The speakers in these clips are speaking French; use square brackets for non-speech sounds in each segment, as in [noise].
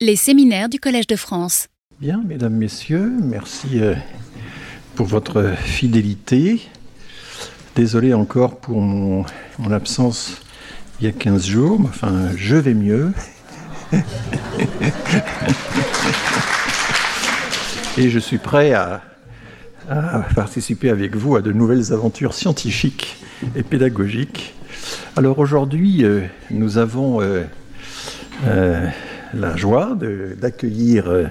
Les séminaires du Collège de France. Bien, mesdames, messieurs, merci euh, pour votre fidélité. Désolé encore pour mon, absence il y a 15 jours, mais enfin, je vais mieux. Et je suis prêt à, participer avec vous à de nouvelles aventures scientifiques et pédagogiques. Alors aujourd'hui, euh, nous avons euh, la joie d'accueillir euh,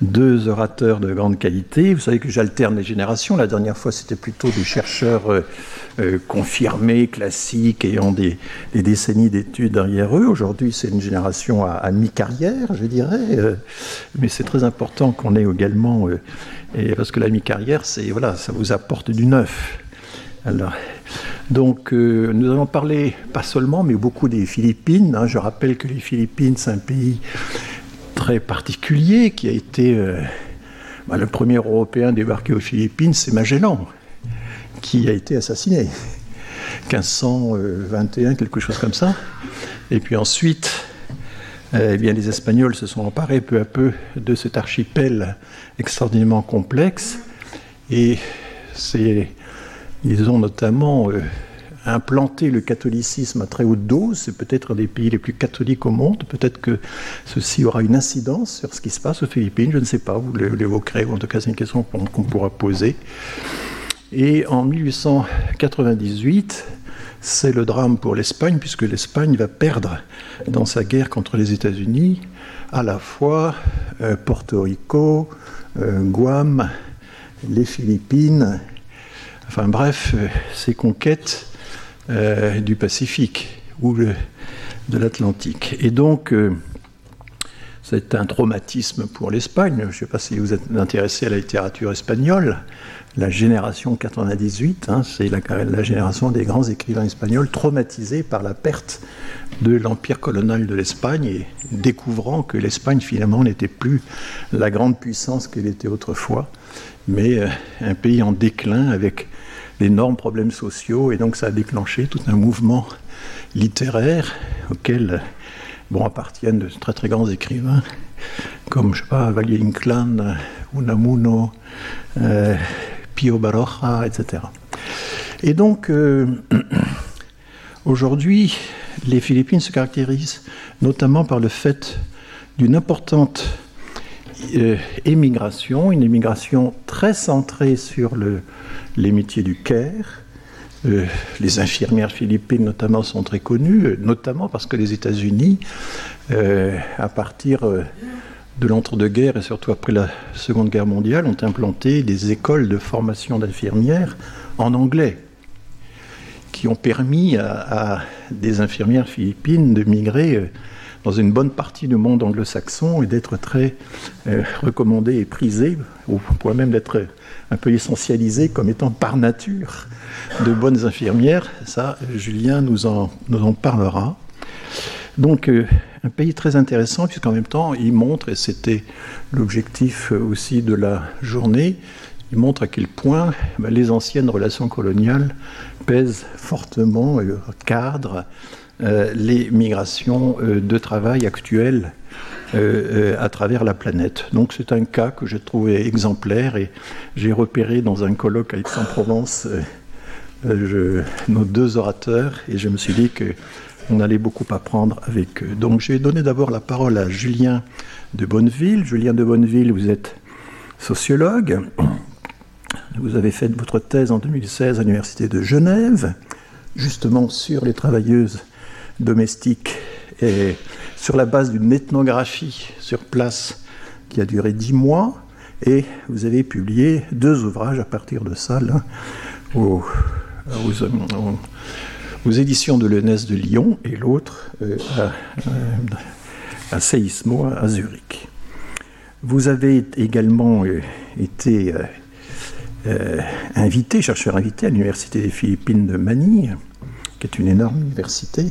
deux orateurs de grande qualité. Vous savez que j'alterne les générations. La dernière fois, c'était plutôt des chercheurs euh, euh, confirmés, classiques, ayant des, des décennies d'études derrière eux. Aujourd'hui, c'est une génération à, mi-carrière, je dirais. mais c'est très important qu'on ait également, parce que la mi-carrière, voilà, ça vous apporte du neuf. Alors, donc, euh, nous allons parler pas seulement, mais beaucoup des Philippines. hein. Je rappelle que les Philippines, c'est un pays très particulier qui a été euh, bah, le premier Européen débarqué aux Philippines, c'est Magellan, qui a été assassiné. 1521, quelque chose comme ça. Et puis ensuite, euh, eh bien, les Espagnols se sont emparés peu à peu de cet archipel extraordinairement complexe. Et c'est ils ont notamment euh, implanté le catholicisme à très haute dose. C'est peut-être un des pays les plus catholiques au monde. Peut-être que ceci aura une incidence sur ce qui se passe aux Philippines. Je ne sais pas. Vous l'é- l'évoquerez. ou En tout cas, c'est une question qu'on qu'on pourra poser. Et en 1898, c'est le drame pour l'Espagne, puisque l'Espagne va perdre dans sa guerre contre les États-Unis à la fois euh, Porto Rico, euh, Guam, les Philippines, enfin bref, euh, ces conquêtes euh, du Pacifique ou de l'Atlantique. Et donc, euh, c'est un traumatisme pour l'Espagne. Je ne sais pas si vous êtes intéressé à la littérature espagnole. La génération 98, hein, c'est la, génération des grands écrivains espagnols traumatisés par la perte de l'empire colonial de l'Espagne et découvrant que l'Espagne finalement n'était plus la grande puissance qu'elle était autrefois, mais un pays en déclin avec d'énormes problèmes sociaux. Et donc ça a déclenché tout un mouvement littéraire auquel bon, appartiennent de très très grands écrivains comme, je sais pas, Valle Inclán, Unamuno, euh, Pio Baroja, etc. Et donc, euh, [clears throat] aujourd'hui, les Philippines se caractérisent notamment par le fait d'une importante euh, émigration, une émigration très centrée sur le- les métiers du care. Euh, les infirmières philippines notamment sont très connues, euh, notamment parce que les États-Unis, à partir de l'entre-deux-guerres et surtout après la Seconde Guerre mondiale, ont implanté des écoles de formation d'infirmières en anglais, qui ont permis à, des infirmières philippines de migrer dans une bonne partie du monde anglo-saxon et d'être très euh, recommandées et prisées, au point même d'être un peu essentialisées comme étant par nature de bonnes infirmières. Ça, Julien nous en, parlera. Donc, euh, un pays très intéressant, puisqu'en même temps, il montre, et c'était l'objectif euh, aussi de la journée, il montre à quel point ben, les anciennes relations coloniales pèsent fortement, euh, cadrent les migrations euh, de travail actuelles euh, euh, à travers la planète. Donc c'est un cas que j'ai trouvé exemplaire et j'ai repéré dans un colloque à Aix-en-Provence euh, euh, nos deux orateurs et je me suis dit que on allait beaucoup apprendre avec eux. Donc je vais donner d'abord la parole à Julien de Bonneville. Julien de Bonneville, vous êtes sociologue. Vous avez fait votre thèse en 2016 à l'Université de Genève, justement sur les travailleuses domestiques et sur la base d'une ethnographie sur place qui a duré dix mois. Et vous avez publié deux ouvrages à partir de ça, l'un aux, aux- éditions de l'ENS de Lyon et l'autre euh, à, à Seismo à Zurich. Vous avez également euh, été euh, invité, chercheur invité à l'Université des Philippines de Manille, qui est une énorme université.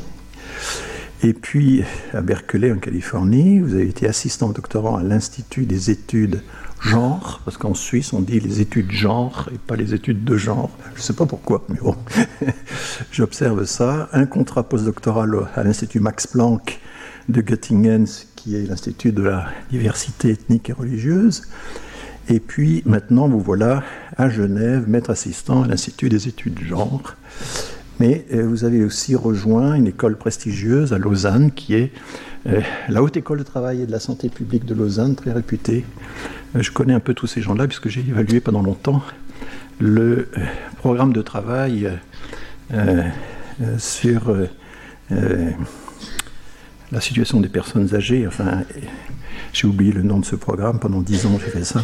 Et puis à Berkeley en Californie, vous avez été assistant doctorant à l'Institut des études genre, parce qu'en Suisse on dit les études genre et pas les études de genre. Je ne sais pas pourquoi, mais bon, [laughs] j'observe ça. Un contrat postdoctoral à l'Institut Max Planck de Göttingen, qui est l'Institut de la diversité ethnique et religieuse. Et puis maintenant, vous voilà à Genève, maître assistant à l'Institut des études de genre. Mais euh, vous avez aussi rejoint une école prestigieuse à Lausanne, qui est euh, la Haute École de Travail et de la Santé publique de Lausanne, très réputée. Euh, je connais un peu tous ces gens-là, puisque j'ai évalué pendant longtemps le programme de travail sur la situation des personnes âgées. Enfin, j'ai oublié le nom de ce programme, pendant dix ans j'ai fait ça.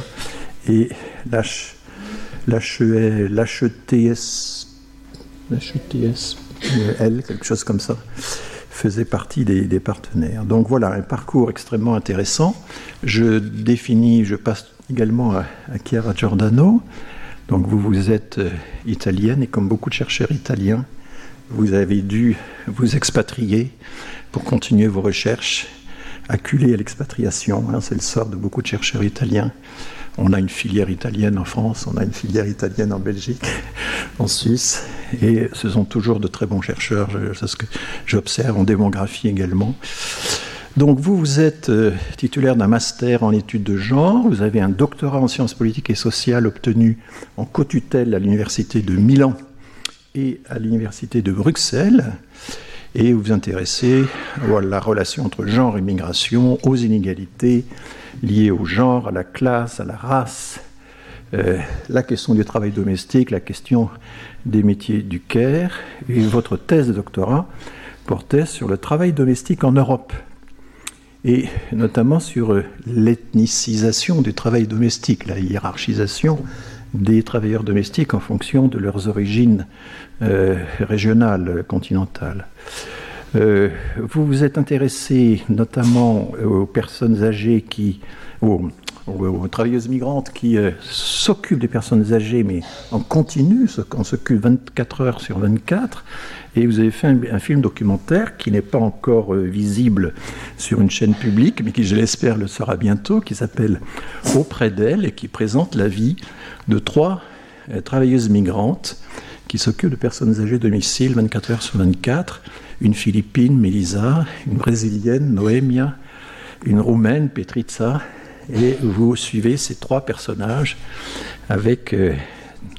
Et l'HETS, L, quelque chose comme ça, faisait partie des, partenaires. Donc voilà, un parcours extrêmement intéressant. Je définis, je passe également à, Chiara Giordano. Donc vous, vous êtes euh, italienne et comme beaucoup de chercheurs italiens, vous avez dû vous expatrier pour continuer vos recherches, acculé à l'expatriation. Hein, c'est le sort de beaucoup de chercheurs italiens. On a une filière italienne en France, on a une filière italienne en Belgique, en Suisse, et ce sont toujours de très bons chercheurs, c'est ce que j'observe en démographie également. Donc vous, vous êtes euh, titulaire d'un master en études de genre, vous avez un doctorat en sciences politiques et sociales obtenu en co-tutelle à l'université de Milan et à l'université de Bruxelles et vous vous intéressez à la relation entre genre et migration, aux inégalités liées au genre, à la classe, à la race, euh, la question du travail domestique, la question des métiers du care. Et votre thèse de doctorat portait sur le travail domestique en Europe et notamment sur l'ethnicisation du travail domestique, la hiérarchisation des travailleurs domestiques en fonction de leurs origines euh, régionales, continentales. Euh, vous vous êtes intéressé notamment aux personnes âgées qui, aux, travailleuses migrantes qui euh, s'occupent des personnes âgées, mais en continu, on s'occupe 24 heures sur 24. Et vous avez fait un, film documentaire qui n'est pas encore visible sur une chaîne publique, mais qui, je l'espère, le sera bientôt, qui s'appelle Auprès d'elle et qui présente la vie de trois euh, travailleuses migrantes qui s'occupent de personnes âgées de domicile 24 heures sur 24, une Philippine, Melisa, une Brésilienne, Noémia, une Roumaine, Petrica, et vous suivez ces trois personnages avec... Euh,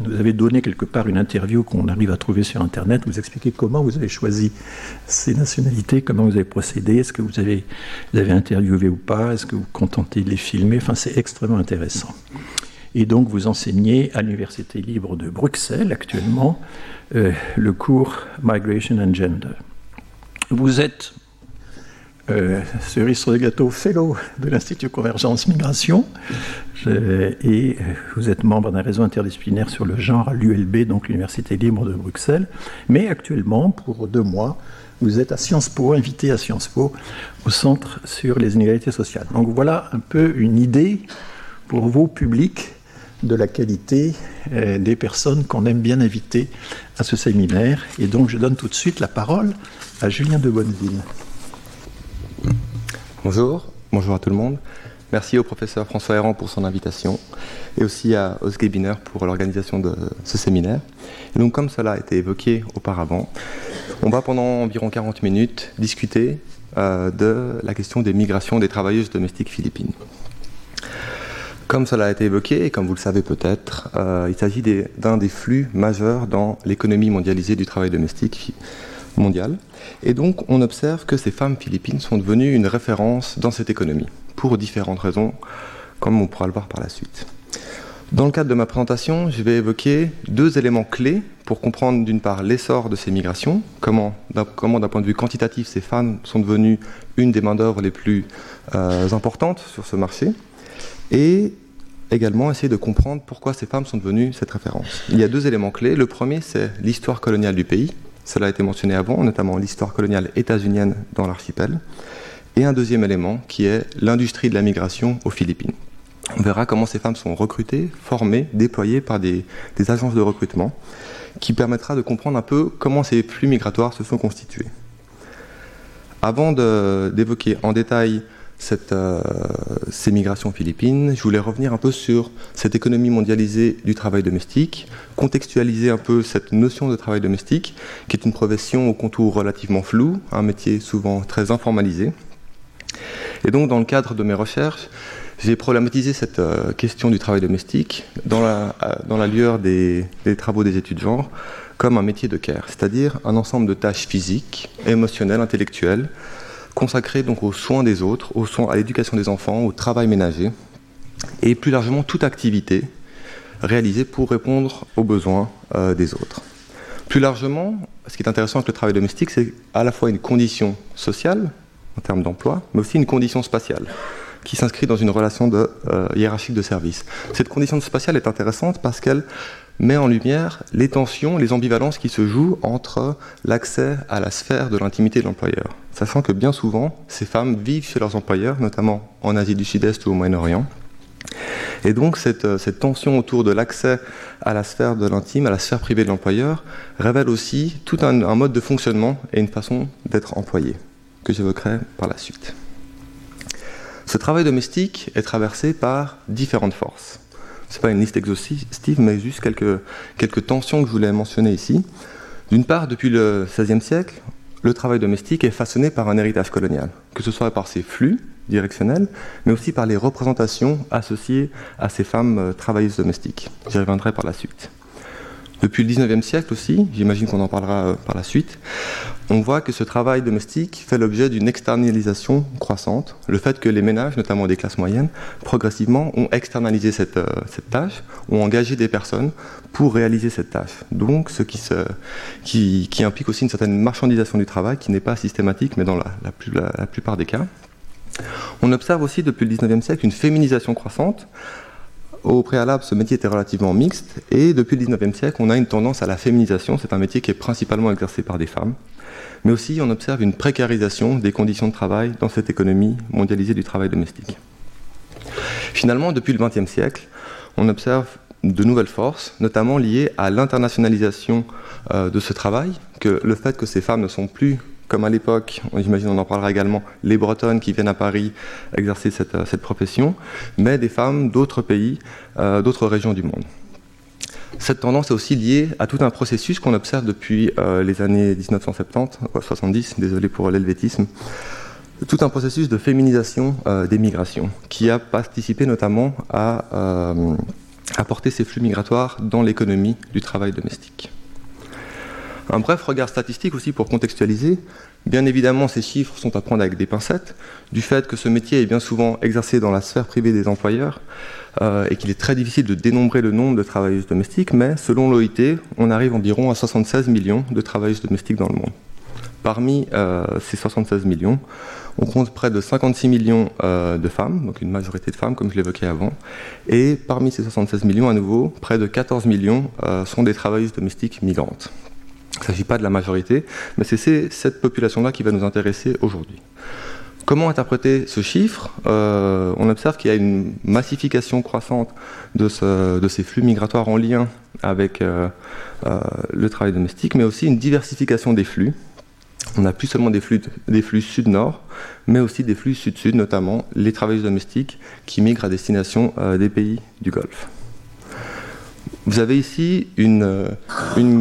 vous avez donné quelque part une interview qu'on arrive à trouver sur Internet. Vous expliquez comment vous avez choisi ces nationalités, comment vous avez procédé, est-ce que vous avez, vous avez interviewé ou pas, est-ce que vous vous contentez de les filmer? Enfin, c'est extrêmement intéressant. Et donc vous enseignez à l'Université libre de Bruxelles actuellement euh, le cours Migration and Gender. Vous êtes euh, cerise sur le gâteau fellow de l'Institut Convergence Migration et vous êtes membre d'un réseau interdisciplinaire sur le genre à l'ULB, donc l'Université libre de Bruxelles. Mais actuellement, pour deux mois, vous êtes à Sciences Po, invité à Sciences Po, au Centre sur les inégalités sociales. Donc voilà un peu une idée pour vos publics de la qualité euh, des personnes qu'on aime bien inviter à ce séminaire. Et donc je donne tout de suite la parole à Julien de Bonneville. Bonjour, bonjour à tout le monde. Merci au professeur François Héran pour son invitation et aussi à Osge Biner pour l'organisation de ce séminaire. Et donc comme cela a été évoqué auparavant, on va pendant environ 40 minutes discuter euh, de la question des migrations des travailleuses domestiques philippines. Comme cela a été évoqué, et comme vous le savez peut-être, euh, il s'agit d'un des flux majeurs dans l'économie mondialisée du travail domestique mondial. Et donc on observe que ces femmes philippines sont devenues une référence dans cette économie, pour différentes raisons, comme on pourra le voir par la suite. Dans le cadre de ma présentation, je vais évoquer deux éléments clés pour comprendre d'une part l'essor de ces migrations, comment d'un point de vue quantitatif ces femmes sont devenues une des main-d'œuvre les plus euh, importantes sur ce marché, et également essayer de comprendre pourquoi ces femmes sont devenues cette référence. Il y a deux éléments clés. Le premier, c'est l'histoire coloniale du pays. Cela a été mentionné avant, notamment l'histoire coloniale états-unienne dans l'archipel. Et un deuxième élément qui est l'industrie de la migration aux Philippines. On verra comment ces femmes sont recrutées, formées, déployées par des, agences de recrutement, qui permettra de comprendre un peu comment ces flux migratoires se sont constitués. Avant d'évoquer en détail cette, euh, ces migrations philippines, je voulais revenir un peu sur cette économie mondialisée du travail domestique, contextualiser un peu cette notion de travail domestique, qui est une profession au contour relativement flou, un métier souvent très informalisé, Et donc, dans le cadre de mes recherches, j'ai problématisé cette euh, question du travail domestique dans la, euh, dans la lueur des, des, travaux des études genre comme un métier de care, c'est-à-dire un ensemble de tâches physiques, émotionnelles, intellectuelles, consacrées donc aux soins des autres, aux soins, à l'éducation des enfants, au travail ménager, et plus largement toute activité réalisée pour répondre aux besoins euh, des autres. Plus largement, ce qui est intéressant avec le travail domestique, c'est à la fois une condition sociale, en termes d'emploi, mais aussi une condition spatiale qui s'inscrit dans une relation de, euh, hiérarchique de service. Cette condition spatiale est intéressante parce qu'elle met en lumière les tensions, les ambivalences qui se jouent entre l'accès à la sphère de l'intimité de l'employeur. Sachant que bien souvent, ces femmes vivent chez leurs employeurs, notamment en Asie du Sud-Est ou au Moyen-Orient. Et donc cette, euh, cette tension autour de l'accès à la sphère de l'intime, à la sphère privée de l'employeur, révèle aussi tout un, un mode de fonctionnement et une façon d'être employé, que j'évoquerai par la suite. Ce travail domestique est traversé par différentes forces. Ce n'est pas une liste exhaustive, mais juste quelques, quelques tensions que je voulais mentionner ici. D'une part, depuis le XVIe siècle, le travail domestique est façonné par un héritage colonial, que ce soit par ses flux directionnels, mais aussi par les représentations associées à ces femmes euh, travailleuses domestiques. J'y reviendrai par la suite. Depuis le 19e siècle aussi, j'imagine qu'on en parlera euh, par la suite, on voit que ce travail domestique fait l'objet d'une externalisation croissante. Le fait que les ménages, notamment des classes moyennes, progressivement ont externalisé cette, euh, tâche, ont engagé des personnes pour réaliser cette tâche. Donc, ce qui, implique aussi une certaine marchandisation du travail qui n'est pas systématique, mais dans la, la plupart des cas. On observe aussi depuis le 19e siècle une féminisation croissante au préalable, ce métier était relativement mixte, et depuis le 19e siècle, on a une tendance à la féminisation. C'est un métier qui est principalement exercé par des femmes. Mais aussi, on observe une précarisation des conditions de travail dans cette économie mondialisée du travail domestique. Finalement, depuis le 20e siècle, on observe de nouvelles forces, notamment liées à l'internationalisation euh, de ce travail, que le fait que ces femmes ne sont plus comme à l'époque, j'imagine on en parlera également, les Bretonnes qui viennent à Paris exercer cette, euh, profession, mais des femmes d'autres pays, euh, d'autres régions du monde. Cette tendance est aussi liée à tout un processus qu'on observe depuis euh, les années 1970, 70, désolé pour l'helvétisme, tout un processus de féminisation des migrations, qui a participé notamment à apporter ces flux migratoires dans l'économie du travail domestique. Un bref regard statistique aussi pour contextualiser. Bien évidemment, ces chiffres sont à prendre avec des pincettes, du fait que ce métier est bien souvent exercé dans la sphère privée des employeurs euh, et qu'il est très difficile de dénombrer le nombre de travailleuses domestiques, mais selon l'OIT, on arrive environ à 76 millions de travailleuses domestiques dans le monde. Parmi euh, ces 76 millions, on compte près de 56 millions euh, de femmes, donc une majorité de femmes, comme je l'évoquais avant. Et parmi ces 76 millions, à nouveau, près de 14 millions sont des travailleuses domestiques migrantes. Il ne s'agit pas de la majorité, mais c'est cette population-là qui va nous intéresser aujourd'hui. Comment interpréter ce chiffre? Euh, On observe qu'il y a une massification croissante de, ce, de, ces flux migratoires en lien avec euh, euh, le travail domestique, mais aussi une diversification des flux. On n'a plus seulement des flux, des flux sud-nord, mais aussi des flux sud-sud, notamment les travailleurs domestiques qui migrent à destination des pays du Golfe. Vous avez ici une,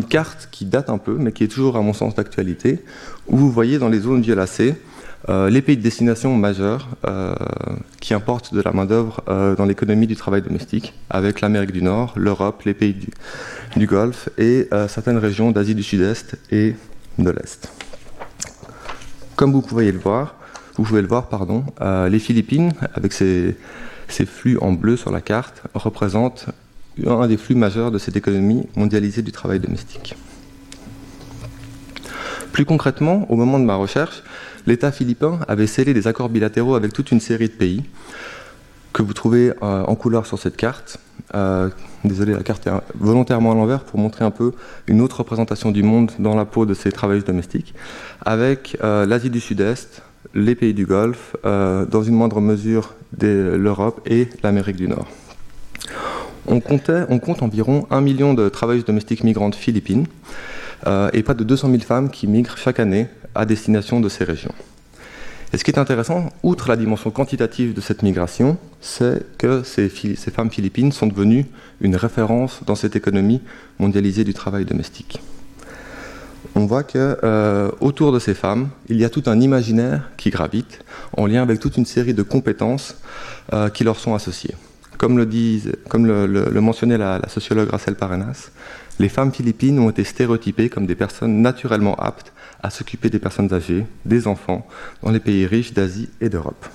carte qui date un peu, mais qui est toujours à mon sens d'actualité, où vous voyez dans les zones violacées euh, les pays de destination majeurs euh, qui importent de la main-d'œuvre euh, dans l'économie du travail domestique, avec l'Amérique du Nord, l'Europe, les pays du, Golfe et certaines régions d'Asie du Sud-Est et de l'Est. Comme vous pouvez le voir, vous pouvez le voir, pardon, les Philippines, avec ces flux en bleu sur la carte, représentent un des flux majeurs de cette économie mondialisée du travail domestique. Plus concrètement, au moment de ma recherche, l'État philippin avait scellé des accords bilatéraux avec toute une série de pays que vous trouvez euh, en couleur sur cette carte. Euh, désolé, la carte est volontairement à l'envers pour montrer un peu une autre représentation du monde dans la peau de ces travailleuses domestiques, avec euh, l'Asie du Sud-Est, les pays du Golfe, dans une moindre mesure l'Europe et l'Amérique du Nord. On, compte environ un million de travailleuses domestiques migrantes philippines euh, et pas de 200 000 femmes qui migrent chaque année à destination de ces régions. Et ce qui est intéressant, outre la dimension quantitative de cette migration, c'est que ces, ces, femmes philippines sont devenues une référence dans cette économie mondialisée du travail domestique. on voit que euh, autour de ces femmes, il y a tout un imaginaire qui gravite en lien avec toute une série de compétences euh, qui leur sont associées. Comme le, mentionnait la, sociologue Rachel Parenas, les femmes philippines ont été stéréotypées comme des personnes naturellement aptes à s'occuper des personnes âgées, des enfants, dans les pays riches d'Asie et d'Europe.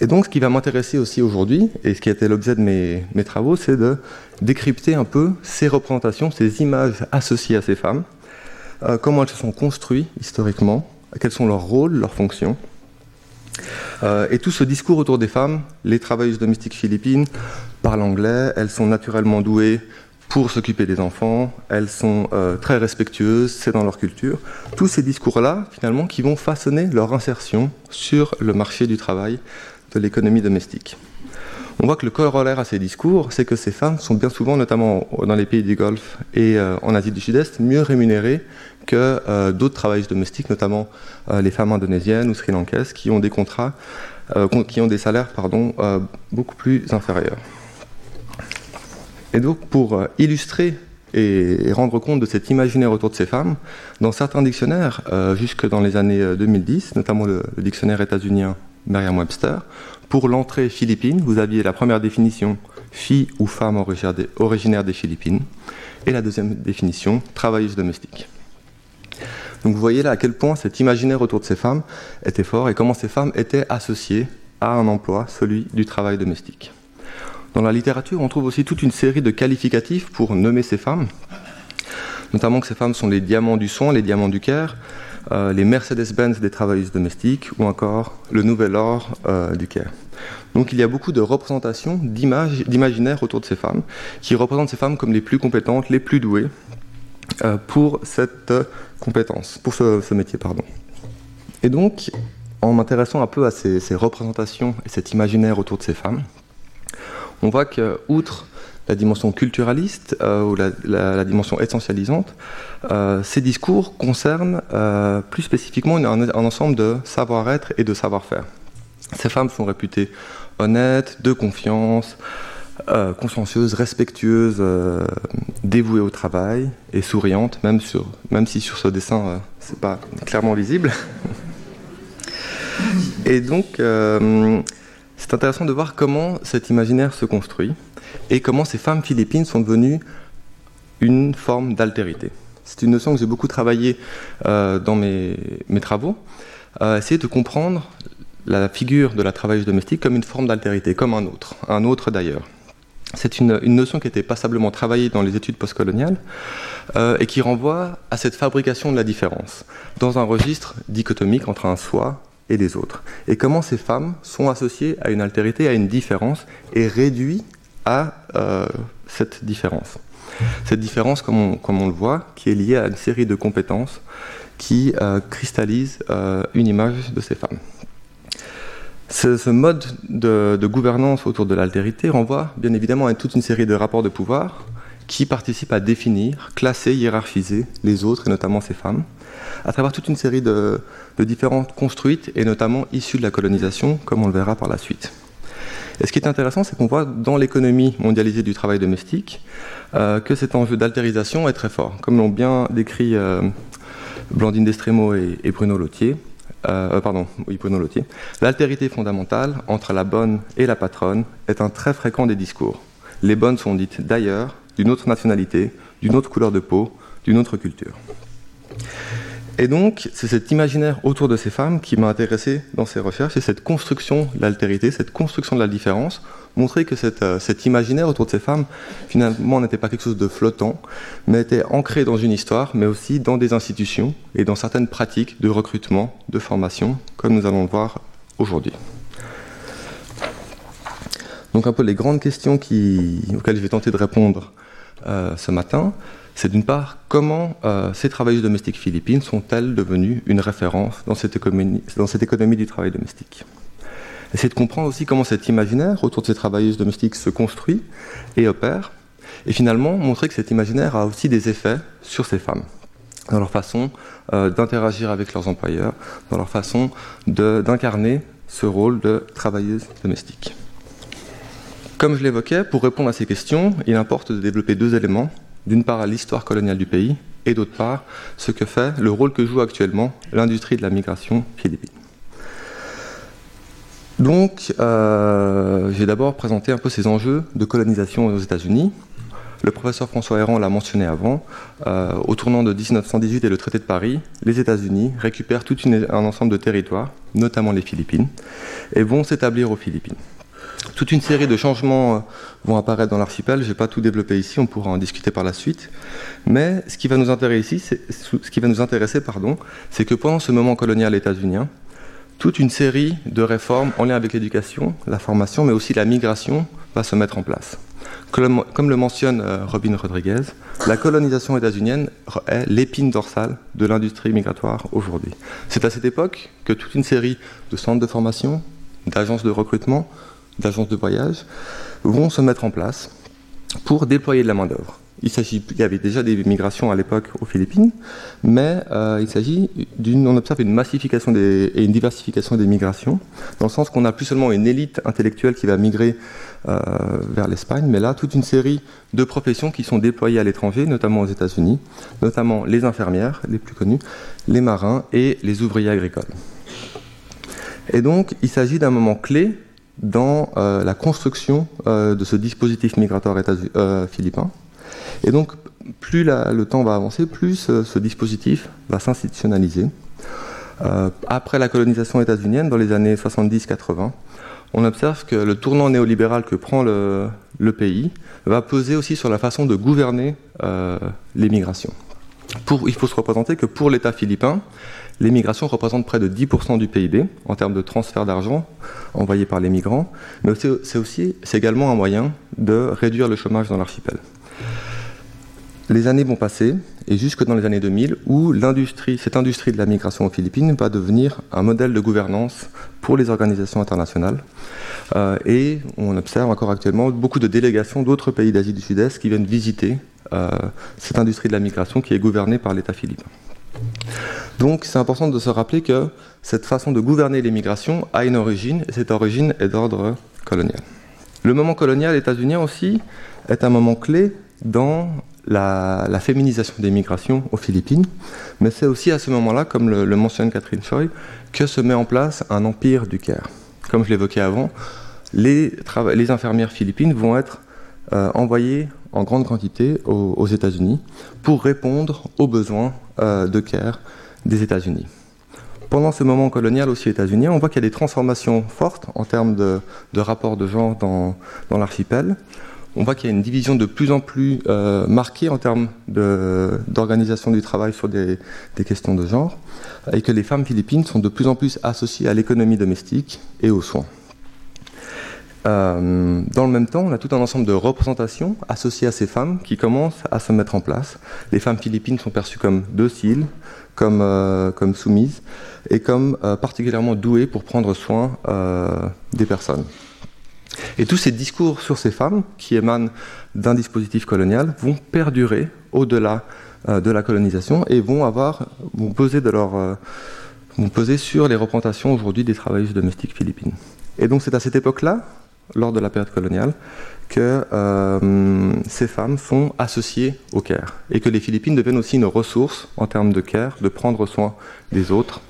Et donc, ce qui va m'intéresser aussi aujourd'hui, et ce qui a été l'objet de mes, mes travaux, c'est de décrypter un peu ces représentations, ces images associées à ces femmes, euh, comment elles se sont construites historiquement, quels sont leurs rôles, leurs fonctions. Euh, et tout ce discours autour des femmes, les travailleuses domestiques philippines parlent anglais, elles sont naturellement douées pour s'occuper des enfants, elles sont euh, très respectueuses, c'est dans leur culture. Tous ces discours-là, finalement, qui vont façonner leur insertion sur le marché du travail de l'économie domestique. On voit que le corollaire à ces discours, c'est que ces femmes sont bien souvent, notamment dans les pays du Golfe et euh, en Asie du Sud-Est, mieux rémunérées que euh, d'autres travailleuses domestiques, notamment euh, les femmes indonésiennes ou sri-lankaises, qui ont des contrats, qui ont des salaires pardon, beaucoup plus inférieurs. Et donc, pour illustrer et rendre compte de cet imaginaire autour de ces femmes, dans certains dictionnaires, jusque dans les années 2010, notamment le, le dictionnaire états-unien Merriam-Webster, pour l'entrée philippine, vous aviez la première définition fille ou femme originaire des Philippines, et la deuxième définition travailleuse domestique. Donc vous voyez là à quel point cet imaginaire autour de ces femmes était fort et comment ces femmes étaient associées à un emploi, celui du travail domestique. Dans la littérature, on trouve aussi toute une série de qualificatifs pour nommer ces femmes, notamment que ces femmes sont les diamants du soin, les diamants du Caire, euh, les Mercedes-Benz des travailleuses domestiques ou encore le nouvel or euh, du Caire. Donc il y a beaucoup de représentations, d'imaginaires autour de ces femmes, qui représentent ces femmes comme les plus compétentes, les plus douées pour cette compétence, pour ce, métier. Pardon. Et donc, en m'intéressant un peu à ces, représentations et cet imaginaire autour de ces femmes, on voit que, outre la dimension culturaliste euh, ou la, dimension essentialisante, euh, ces discours concernent euh, plus spécifiquement un, ensemble de savoir-être et de savoir-faire. Ces femmes sont réputées honnêtes, de confiance, consciencieuses, respectueuses, dévouées au travail et souriantes, même, sur, même si sur ce dessin c'est pas clairement visible. Et donc, c'est intéressant de voir comment cet imaginaire se construit et comment ces femmes philippines sont devenues une forme d'altérité. C'est une notion que j'ai beaucoup travaillé euh, dans mes, travaux, euh, essayer de comprendre la figure de la travailleuse domestique comme une forme d'altérité, comme un autre, un autre d'ailleurs. C'est une, notion qui était passablement travaillée dans les études postcoloniales euh, et qui renvoie à cette fabrication de la différence, dans un registre dichotomique entre un soi et les autres. Et comment ces femmes sont associées à une altérité, à une différence, et réduites à euh, cette différence. Cette différence, comme on, le voit, qui est liée à une série de compétences qui euh, cristallisent une image de ces femmes. Ce, mode de, gouvernance autour de l'altérité renvoie bien évidemment à toute une série de rapports de pouvoir qui participent à définir, classer, hiérarchiser les autres, et notamment ces femmes, à travers toute une série de, de différentes construites, et notamment issues de la colonisation, comme on le verra par la suite. Et ce qui est intéressant, c'est qu'on voit dans l'économie mondialisée du travail domestique euh, que cet enjeu d'altérisation est très fort, comme l'ont bien décrit euh, Blandine Destremo et, Bruno Lotier. Euh, Lotier. L'altérité fondamentale entre la bonne et la patronne est un très fréquent des discours. Les bonnes sont dites d'ailleurs, d'une autre nationalité, d'une autre couleur de peau, d'une autre culture. Et donc, c'est cet imaginaire autour de ces femmes qui m'a intéressé dans ces recherches, et cette construction de l'altérité, cette construction de la différence, montrer que euh, cet imaginaire autour de ces femmes, finalement, n'était pas quelque chose de flottant, mais était ancré dans une histoire, mais aussi dans des institutions et dans certaines pratiques de recrutement, de formation, comme nous allons le voir aujourd'hui. Donc un peu les grandes questions auxquelles je vais tenter de répondre euh, ce matin c'est d'une part comment euh, ces travailleuses domestiques philippines sont-elles devenues une référence dans cette économie, dans cette économie du travail domestique? Essayer de comprendre aussi comment cet imaginaire autour de ces travailleuses domestiques se construit et opère, et finalement montrer que cet imaginaire a aussi des effets sur ces femmes, dans leur façon euh, d'interagir avec leurs employeurs, dans leur façon d'incarner ce rôle de travailleuse domestique. Comme je l'évoquais, pour répondre à ces questions, il importe de développer deux éléments d'une part à l'histoire coloniale du pays et d'autre part, ce que fait, le rôle que joue actuellement l'industrie de la migration philippine. Donc, euh, j'ai d'abord présenté un peu ces enjeux de colonisation aux États-Unis. Le professeur François Héran l'a mentionné avant. Euh, au tournant de 1918 et le traité de Paris, les États-Unis récupèrent tout un ensemble de territoires, notamment les Philippines, et vont s'établir aux Philippines. Toute une série de changements euh, vont apparaître dans l'archipel. Je n'ai pas tout développé ici, on pourra en discuter par la suite. Mais ce qui va nous intéresser, ce qui va nous intéresser, pardon, c'est que pendant ce moment colonial états-unien, toute une série de réformes en lien avec l'éducation, la formation, mais aussi la migration va se mettre en place. Comme, le mentionne euh, Robin Rodriguez, la colonisation états-unienne est l'épine dorsale de l'industrie migratoire aujourd'hui. C'est à cette époque que toute une série de centres de formation, d'agences de recrutement, d'agences de voyage vont se mettre en place pour déployer de la main-d'œuvre. Il, il y avait déjà des migrations à l'époque aux Philippines, mais euh, il s'agit d'une, on observe une massification et une diversification des migrations, dans le sens qu'on n'a plus seulement une élite intellectuelle qui va migrer euh, vers l'Espagne, mais là toute une série de professions qui sont déployées à l'étranger, notamment aux États-Unis, notamment les infirmières, les plus connues, les marins et les ouvriers agricoles. Et donc il s'agit d'un moment clé dans euh, la construction euh, de ce dispositif migratoire euh, philippin. Et donc, plus le temps va avancer, plus ce dispositif va s'institutionnaliser. après la colonisation états-unienne, dans les années 70-80, on observe que le tournant néolibéral que prend le, pays va peser aussi sur la façon de gouverner les migrations. Il faut se représenter que pour l'État philippin, les migrations représentent près de 10% du PIB en termes de transfert d'argent envoyé par les migrants, mais c'est également un moyen de réduire le chômage dans l'archipel. Les années vont passer, et jusque dans les années 2000, où cette industrie de la migration aux Philippines va devenir un modèle de gouvernance pour les organisations internationales. Euh, et on observe encore actuellement beaucoup de délégations d'autres pays d'Asie du Sud-Est qui viennent visiter euh, cette industrie de la migration qui est gouvernée par l'État philippin. Donc c'est important de se rappeler que cette façon de gouverner les migrations a une origine, et cette origine est d'ordre colonial. Le moment colonial états-unien aussi est un moment clé dans la, féminisation des migrations aux Philippines, mais c'est aussi à ce moment-là, comme le, mentionne Catherine Choi, que se met en place un empire du Caire. Comme je l'évoquais avant, les, infirmières philippines vont être euh, envoyées en grande quantité aux, États-Unis pour répondre aux besoins euh, de Caire des États-Unis. Pendant ce moment colonial aussi États-Unis, on voit qu'il y a des transformations fortes en termes de, de rapport de genre dans, l'archipel. On voit qu'il y a une division de plus en plus euh, marquée en termes d'organisation du travail sur des, des, questions de genre, et que les femmes philippines sont de plus en plus associées à l'économie domestique et aux soins. Euh, dans le même temps, on a tout un ensemble de représentations associées à ces femmes qui commencent à se mettre en place. Les femmes philippines sont perçues comme dociles, comme, euh, comme soumises et comme euh, particulièrement douées pour prendre soin des personnes. Et tous ces discours sur ces femmes, qui émanent d'un dispositif colonial, vont perdurer au-delà de la colonisation et vont, avoir, vont, peser de vont peser sur les représentations aujourd'hui des travailleuses domestiques philippines. Et donc c'est à cette époque-là, lors de la période coloniale, que euh, ces femmes sont associées au care et que les Philippines deviennent aussi une ressource en termes de care, de prendre soin des autres.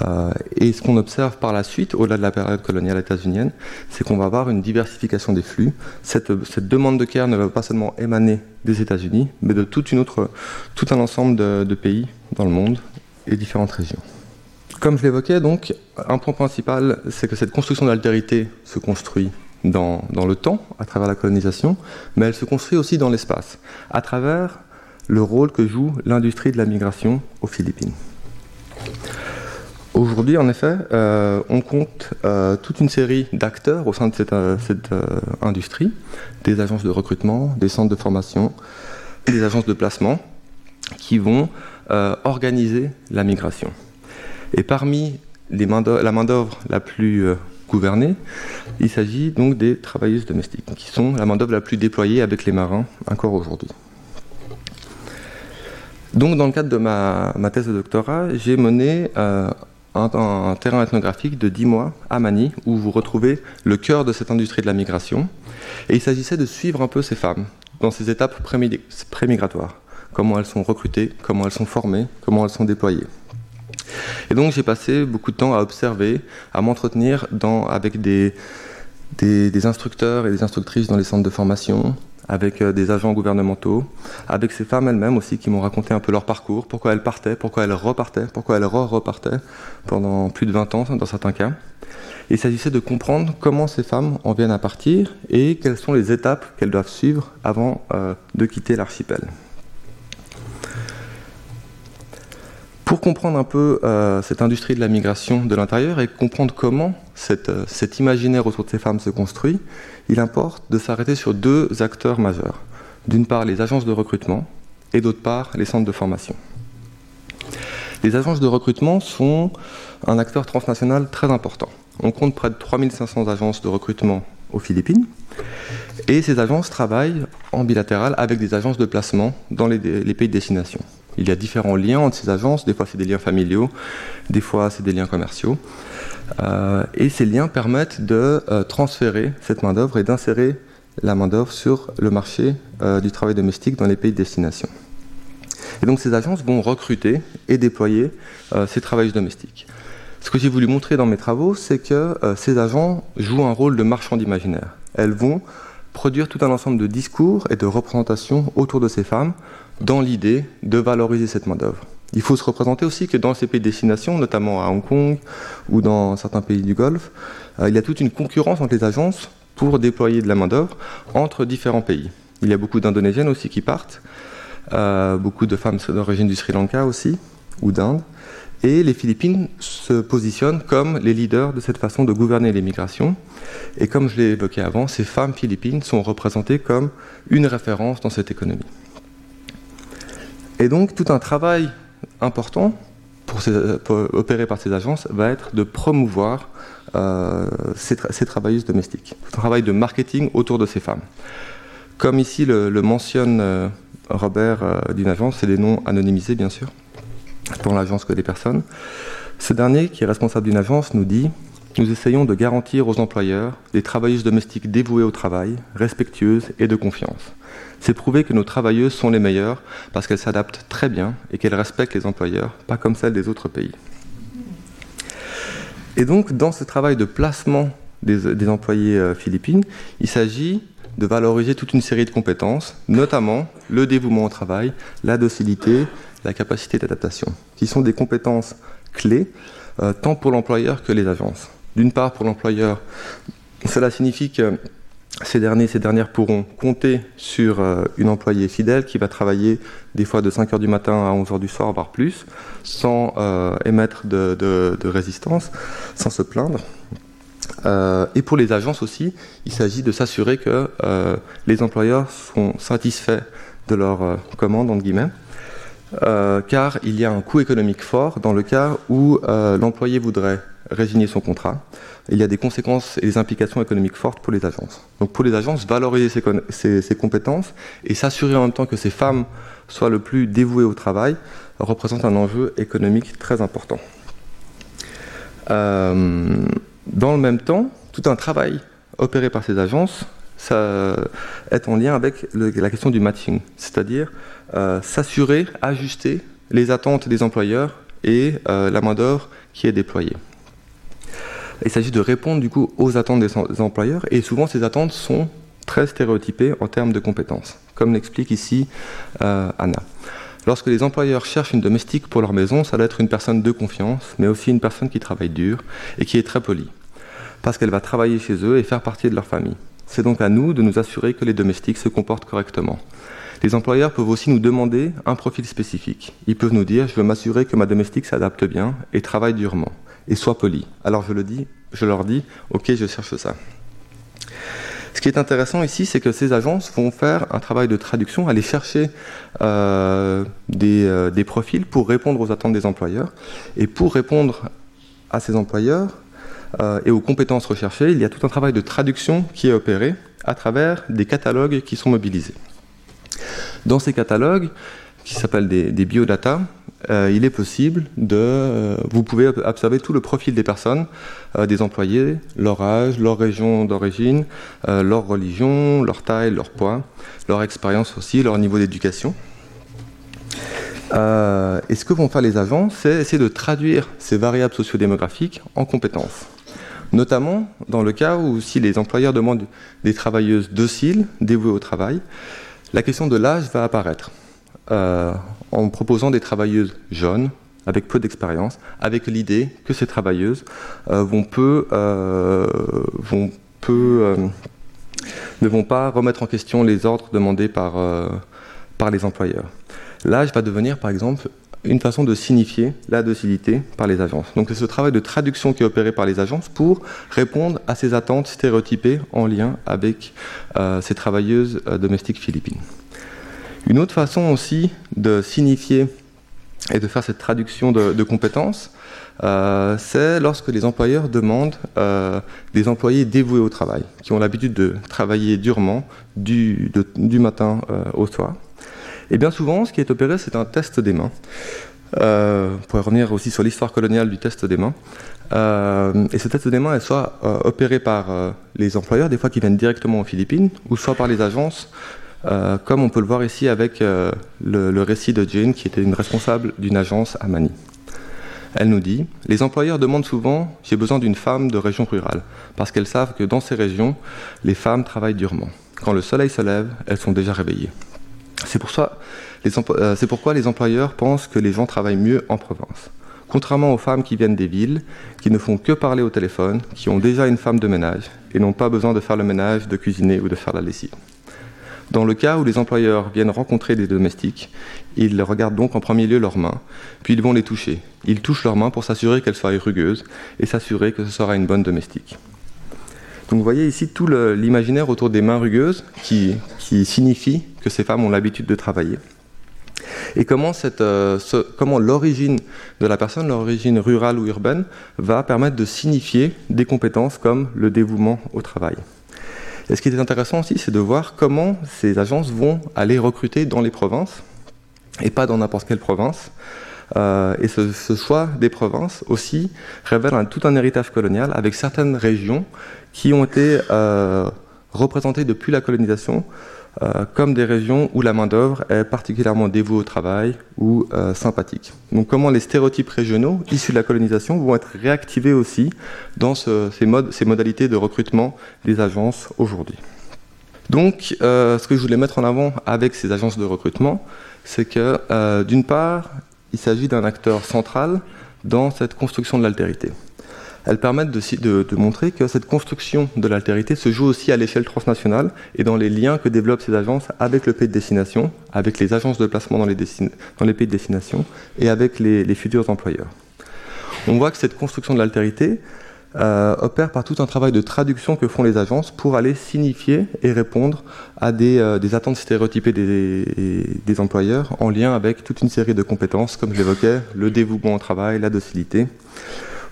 Euh, et ce qu'on observe par la suite, au-delà de la période coloniale états-unienne, c'est qu'on va avoir une diversification des flux. Cette, demande de care ne va pas seulement émaner des États-Unis, mais de tout un ensemble de pays dans le monde et différentes régions. Comme je l'évoquais, donc, un point principal, c'est que cette construction d'altérité se construit dans, le temps, à travers la colonisation, mais elle se construit aussi dans l'espace, à travers le rôle que joue l'industrie de la migration aux Philippines. Aujourd'hui, en effet, euh, on compte euh, toute une série d'acteurs au sein de cette, euh, industrie, des agences de recrutement, des centres de formation des agences de placement qui vont organiser la migration. Et parmi la main-d'œuvre la plus il s'agit donc des travailleuses domestiques, qui sont la main-d'œuvre la plus déployée avec les marins encore aujourd'hui. Donc, dans le cadre de ma, thèse de doctorat, j'ai mené euh, un, terrain ethnographique de 10 mois à Mani, où vous retrouvez le cœur de cette industrie de la migration. Et il s'agissait de suivre un peu ces femmes dans ces étapes pré-migratoires comment elles sont recrutées, comment elles sont formées, comment elles sont déployées. Et donc j'ai passé beaucoup de temps à observer, à m'entretenir avec des, instructeurs et des instructrices dans les centres de formation, avec euh, des agents gouvernementaux, avec ces femmes elles-mêmes aussi qui m'ont raconté un peu leur parcours, pourquoi elles partaient, pourquoi elles repartaient, pourquoi elles re-repartaient pendant plus de 20 ans dans certains cas. Il s'agissait de comprendre comment ces femmes en viennent à partir et quelles sont les étapes qu'elles doivent suivre avant euh, de quitter l'archipel. Pour comprendre un peu euh, cette industrie de la migration de l'intérieur et comprendre comment euh, cet imaginaire autour de ces femmes se construit, il importe de s'arrêter sur deux acteurs majeurs. D'une part, les agences de recrutement et d'autre part, les centres de formation. Les agences de recrutement sont un acteur transnational très important. On compte près de 3500 agences de recrutement aux Philippines. Et ces agences travaillent en bilatéral avec des agences de placement dans les, pays de destination. Il y a différents liens entre ces agences, des fois c'est des liens familiaux, des fois c'est des liens commerciaux. Euh, et ces liens permettent de euh, transférer cette main-d'œuvre et d'insérer la main-d'œuvre sur le marché euh, du travail domestique dans les pays de destination. Et donc ces agences vont recruter et déployer ces travailleurs domestiques. Ce que j'ai voulu montrer dans mes travaux, c'est que ces agents jouent un rôle de marchand d'imaginaire. Elles vont produire tout un ensemble de discours et de représentations autour de ces femmes dans l'idée de valoriser cette main-d'œuvre. Il faut se représenter aussi que dans ces pays de destination, notamment à Hong Kong ou dans certains pays du Golfe, euh, il y a toute une concurrence entre les agences pour déployer de la main-d'œuvre entre différents pays. Il y a beaucoup d'Indonésiennes aussi qui partent, euh, beaucoup de femmes d'origine du Sri Lanka aussi, ou d'Inde. Et les Philippines se positionnent comme les leaders de cette façon de gouverner les migrations. Et comme je l'ai évoqué avant, ces femmes philippines sont représentées comme une référence dans cette économie. Et donc tout un travail important pour, opéré par ces agences va être de promouvoir euh, ces, travailleuses domestiques. Tout un travail de marketing autour de ces femmes. Comme ici le, mentionne euh, Robert euh, d'une agence, c'est des noms anonymisés bien sûr, pour l'agence que des personnes. Ce dernier, qui est responsable d'une agence, nous dit Nous essayons de garantir aux employeurs des travailleuses domestiques dévouées au travail, respectueuses et de confiance c'est prouver que nos travailleuses sont les meilleures parce qu'elles s'adaptent très bien et qu'elles respectent les employeurs, pas comme celles des autres pays. Et donc, dans ce travail de placement des, employés euh, philippines, il s'agit de valoriser toute une série de compétences, notamment le dévouement au travail, la docilité, la capacité d'adaptation, qui sont des compétences clés euh, tant pour l'employeur que les agences. D'une part, pour l'employeur, cela signifie que ces derniers, ces dernières pourront compter sur euh, une employée fidèle qui va travailler des fois de 5h du matin à 11h du soir, voire plus, sans euh, émettre de, résistance, sans se plaindre. Euh, et pour les agences aussi, il s'agit de s'assurer que les employeurs sont satisfaits de leur commande, entre guillemets, car il y a un coût économique fort dans le cas où l'employé voudrait résigner son contrat il y a des conséquences et des implications économiques fortes pour les agences. Donc pour les agences, valoriser ces, compétences et s'assurer en même temps que ces femmes soient le plus dévouées au travail représente un enjeu économique très important. Euh, dans le même temps, tout un travail opéré par ces agences est en lien avec la question du matching, c'est-à-dire euh, s'assurer, ajuster les attentes des employeurs et euh, la main-d'œuvre qui est déployée. Il s'agit de répondre du coup aux attentes des employeurs et souvent ces attentes sont très stéréotypées en termes de compétences, comme l'explique ici euh, Anna. Lorsque les employeurs cherchent une domestique pour leur maison, ça doit être une personne de confiance, mais aussi une personne qui travaille dur et qui est très polie, parce qu'elle va travailler chez eux et faire partie de leur famille. C'est donc à nous de nous assurer que les domestiques se comportent correctement. Les employeurs peuvent aussi nous demander un profil spécifique. Ils peuvent nous dire, je veux m'assurer que ma domestique s'adapte bien et travaille durement et sois poli. Alors je le dis, je leur dis, ok, je cherche ça. Ce qui est intéressant ici, c'est que ces agences vont faire un travail de traduction, aller chercher euh, euh, des, profils pour répondre aux attentes des employeurs. Et pour répondre à ces employeurs euh, et aux compétences recherchées, il y a tout un travail de traduction qui est opéré à travers des catalogues qui sont mobilisés. Dans ces catalogues, qui s'appellent des, biodata, il est possible de... Euh, vous pouvez observer tout le profil des personnes, euh, des employés, leur âge, leur région d'origine, leur religion, leur taille, leur poids, leur expérience aussi, leur niveau d'éducation. Euh, et ce que vont faire les agents, c'est essayer de traduire ces variables sociodémographiques en compétences. Notamment dans le cas où si les employeurs demandent des travailleuses dociles, dévouées au travail, la question de l'âge va apparaître. Euh, en proposant des travailleuses jeunes, avec peu d'expérience, avec l'idée que ces travailleuses euh, vont peu ne vont pas remettre en question les ordres demandés par, par les employeurs. L'âge va devenir, par exemple, une façon de signifier la docilité par les agences. Donc c'est ce travail de traduction qui est opéré par les agences pour répondre à ces attentes stéréotypées en lien avec euh, ces travailleuses euh, domestiques philippines. Une autre façon aussi de signifier et de faire cette traduction de, compétences, euh, c'est lorsque les employeurs demandent des employés dévoués au travail, qui ont l'habitude de travailler durement du, matin au soir. Et bien souvent, ce qui est opéré, c'est un test des mains. Euh, on pourrait revenir aussi sur l'histoire coloniale du test des mains. Euh, et ce test des mains est soit euh, opéré par les employeurs, des fois qui viennent directement aux Philippines, ou soit par les agences, comme on peut le voir ici avec le, le, récit de Jane, qui était une responsable d'une agence à Manille. Elle nous dit Les employeurs demandent souvent J'ai besoin d'une femme de région rurale, parce qu'elles savent que dans ces régions, les femmes travaillent durement. Quand le soleil se lève, elles sont déjà réveillées. Euh, c'est pourquoi les employeurs pensent que les gens travaillent mieux en province. Contrairement aux femmes qui viennent des villes, qui ne font que parler au téléphone, qui ont déjà une femme de ménage et n'ont pas besoin de faire le ménage, de cuisiner ou de faire la lessive. Dans le cas où les employeurs viennent rencontrer des domestiques, ils regardent donc en premier lieu leurs mains, puis ils vont les toucher. Ils touchent leurs mains pour s'assurer qu'elles soient rugueuses et s'assurer que ce sera une bonne domestique. Donc vous voyez ici tout l'imaginaire autour des mains rugueuses qui, signifie que ces femmes ont l'habitude de travailler. Et comment, euh, comment l'origine de la personne, l'origine rurale ou urbaine, va permettre de signifier des compétences comme le dévouement au travail. Et ce qui est intéressant aussi, c'est de voir comment ces agences vont aller recruter dans les provinces, et pas dans n'importe quelle province. Euh, et ce, choix des provinces aussi révèle tout un héritage colonial avec certaines régions qui ont été euh, représentées depuis la colonisation euh, comme des régions où la main-d'œuvre est particulièrement dévouée au travail ou euh, sympathique. Donc, comment les stéréotypes régionaux issus de la colonisation vont être réactivés aussi dans ces, ces, modalités de recrutement des agences aujourd'hui? Donc, ce que je voulais mettre en avant avec ces agences de recrutement, c'est que d'une part, il s'agit d'un acteur central dans cette construction de l'altérité elles permettent de, montrer que cette construction de l'altérité se joue aussi à l'échelle transnationale et dans les liens que développent ces agences avec le pays de destination, avec les agences de placement dans les, pays de destination et avec les, futurs employeurs. On voit que cette construction de l'altérité euh, opère par tout un travail de traduction que font les agences pour aller signifier et répondre à des, euh, attentes stéréotypées des, des, employeurs en lien avec toute une série de compétences, comme je l'évoquais, le dévouement au travail, la docilité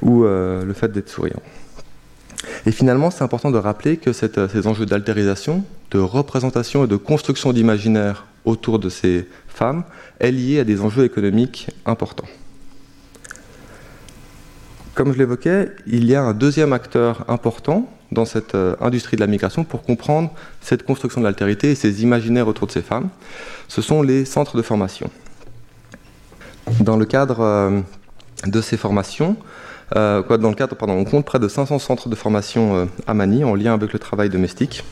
ou euh, le fait d'être souriant. Et finalement, c'est important de rappeler que euh, ces enjeux d'altérisation, de représentation et de construction d'imaginaire autour de ces femmes est lié à des enjeux économiques importants. Comme je l'évoquais, il y a un deuxième acteur important dans cette euh, industrie de la migration pour comprendre cette construction de l'altérité et ces imaginaires autour de ces femmes. Ce sont les centres de formation. Dans le cadre de ces formations, euh, dans le cadre, pardon, on compte près de 500 centres de formation euh, à Manille en lien avec le travail domestique.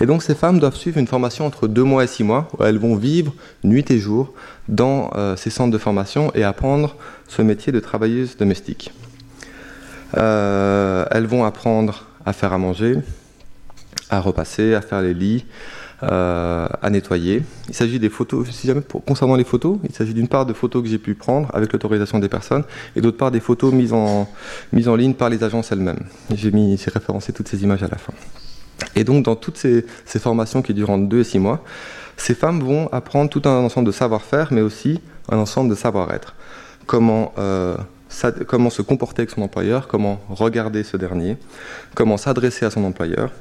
Et donc ces femmes doivent suivre une formation entre deux mois et six mois, où elles vont vivre nuit et jour dans euh, ces centres de formation et apprendre ce métier de travailleuse domestique. elles vont apprendre à faire à manger, à repasser, à faire les lits, euh, à nettoyer. Il s'agit des photos, concernant les photos, il s'agit d'une part de photos que j'ai pu prendre avec l'autorisation des personnes et d'autre part des photos mises en, ligne par les agences elles-mêmes. J'ai mis, référencé toutes ces images à la fin. Et donc dans toutes ces, formations qui durent entre 2 et 6 mois, ces femmes vont apprendre tout un ensemble de savoir-faire, mais aussi un ensemble de savoir-être. Euh, comment se comporter avec son employeur, comment regarder ce dernier, comment s'adresser à son employeur,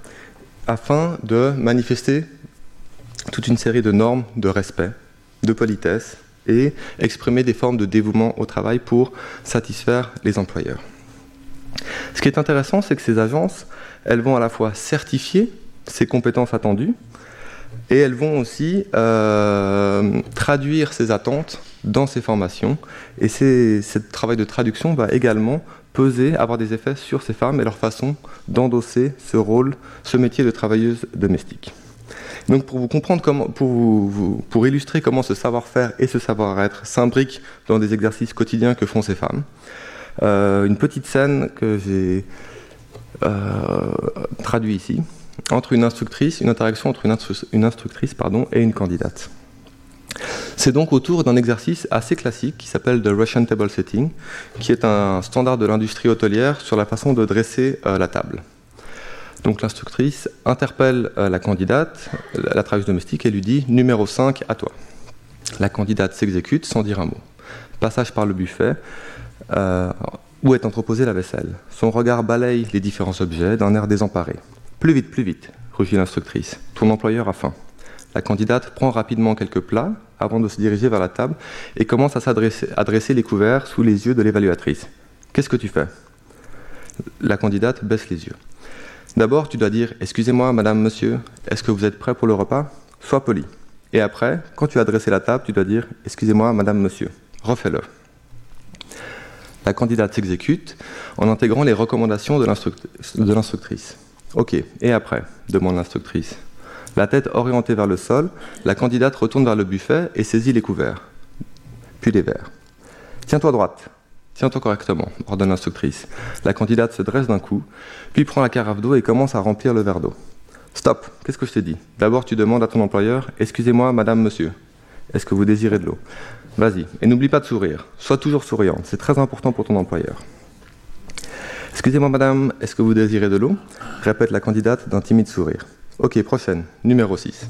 afin de manifester toute une série de normes de respect, de politesse et exprimer des formes de dévouement au travail pour satisfaire les employeurs. Ce qui est intéressant, c'est que ces agences, elles vont à la fois certifier ces compétences attendues, Et elles vont aussi euh, traduire ces attentes dans ces formations. Et ce travail de traduction va également peser, avoir des effets sur ces femmes et leur façon d'endosser ce rôle, ce métier de travailleuse domestique. Donc pour vous comprendre comment, pour, illustrer comment ce savoir-faire et ce savoir-être s'imbriquent dans des exercices quotidiens que font ces femmes, euh, une petite scène que j'ai euh, traduite ici entre une instructrice, une interaction entre une, instructrice et une candidate. C'est donc autour d'un exercice assez classique qui s'appelle le Russian Table Setting, qui est un standard de l'industrie hôtelière sur la façon de dresser euh, la table. Donc l'instructrice interpelle euh, la candidate, la, travailleuse domestique, et lui dit numéro 5 à toi. La candidate s'exécute sans dire un mot. Passage par le buffet, euh, où est entreposée la vaisselle. Son regard balaye les différents objets d'un air désemparé. Plus vite, plus vite, rugit l'instructrice. Ton employeur a faim. La candidate prend rapidement quelques plats avant de se diriger vers la table et commence à s'adresser les couverts sous les yeux de l'évaluatrice. Qu'est-ce que tu fais? La candidate baisse les yeux. D'abord, tu dois dire Excusez-moi, madame, monsieur, est-ce que vous êtes prêt pour le repas? Sois poli. Et après, quand tu as adressé la table, tu dois dire Excusez-moi, madame, monsieur. Refais-le. La candidate s'exécute en intégrant les recommandations de l'instructrice. Ok, et après? demande l'instructrice. La tête orientée vers le sol, la candidate retourne vers le buffet et saisit les couverts, puis les verres. Tiens-toi droite, tiens-toi correctement, ordonne l'instructrice. La candidate se dresse d'un coup, puis prend la carafe d'eau et commence à remplir le verre d'eau. Stop, qu'est-ce que je t'ai dit? D'abord, tu demandes à ton employeur Excusez-moi, madame, monsieur, est-ce que vous désirez de l'eau? Vas-y, et n'oublie pas de sourire. Sois toujours souriante, c'est très important pour ton employeur. Excusez-moi, madame, est-ce que vous désirez de l'eau? répète la candidate d'un timide sourire. Ok, prochaine, numéro 6.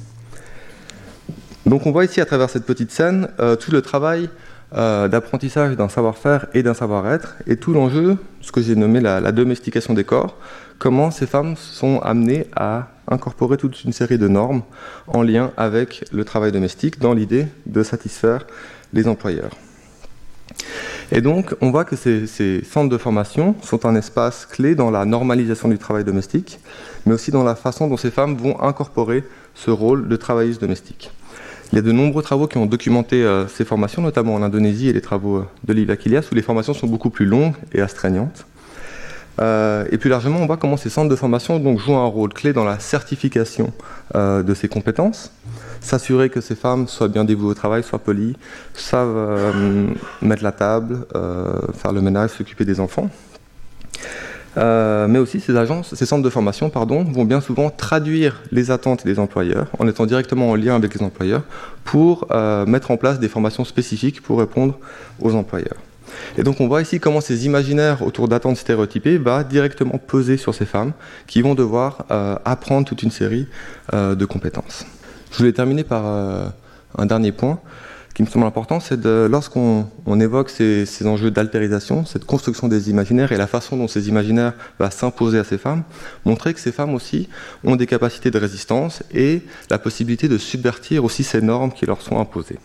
Donc on voit ici à travers cette petite scène euh, tout le travail euh, d'apprentissage d'un savoir-faire et d'un savoir-être et tout l'enjeu, ce que j'ai nommé la, domestication des corps, comment ces femmes sont amenées à incorporer toute une série de normes en lien avec le travail domestique dans l'idée de satisfaire les employeurs. Et donc, on voit que ces, centres de formation sont un espace clé dans la normalisation du travail domestique, mais aussi dans la façon dont ces femmes vont incorporer ce rôle de travailleuse domestique. Il y a de nombreux travaux qui ont documenté euh, ces formations, notamment en Indonésie et les travaux euh, de Livia Kilias, où les formations sont beaucoup plus longues et astreignantes. Euh, et plus largement, on voit comment ces centres de formation jouent un rôle clé dans la certification de ces compétences, s'assurer que ces femmes soient bien dévouées au travail, soient polies, savent mettre la table, faire le ménage, s'occuper des enfants. Euh, mais aussi ces agences, ces centres de formation, pardon, vont bien souvent traduire les attentes des employeurs en étant directement en lien avec les employeurs pour mettre en place des formations spécifiques pour répondre aux employeurs. Et donc on voit ici comment ces imaginaires autour d'attentes stéréotypées va directement peser sur ces femmes qui vont devoir apprendre toute une série de compétences. Je voulais terminer par euh, un dernier point qui me semble important, c'est de, lorsqu'on évoque ces, enjeux d'altérisation, cette construction des imaginaires et la façon dont ces imaginaires vont s'imposer à ces femmes, montrer que ces femmes aussi ont des capacités de résistance et la possibilité de subvertir aussi ces normes qui leur sont imposées.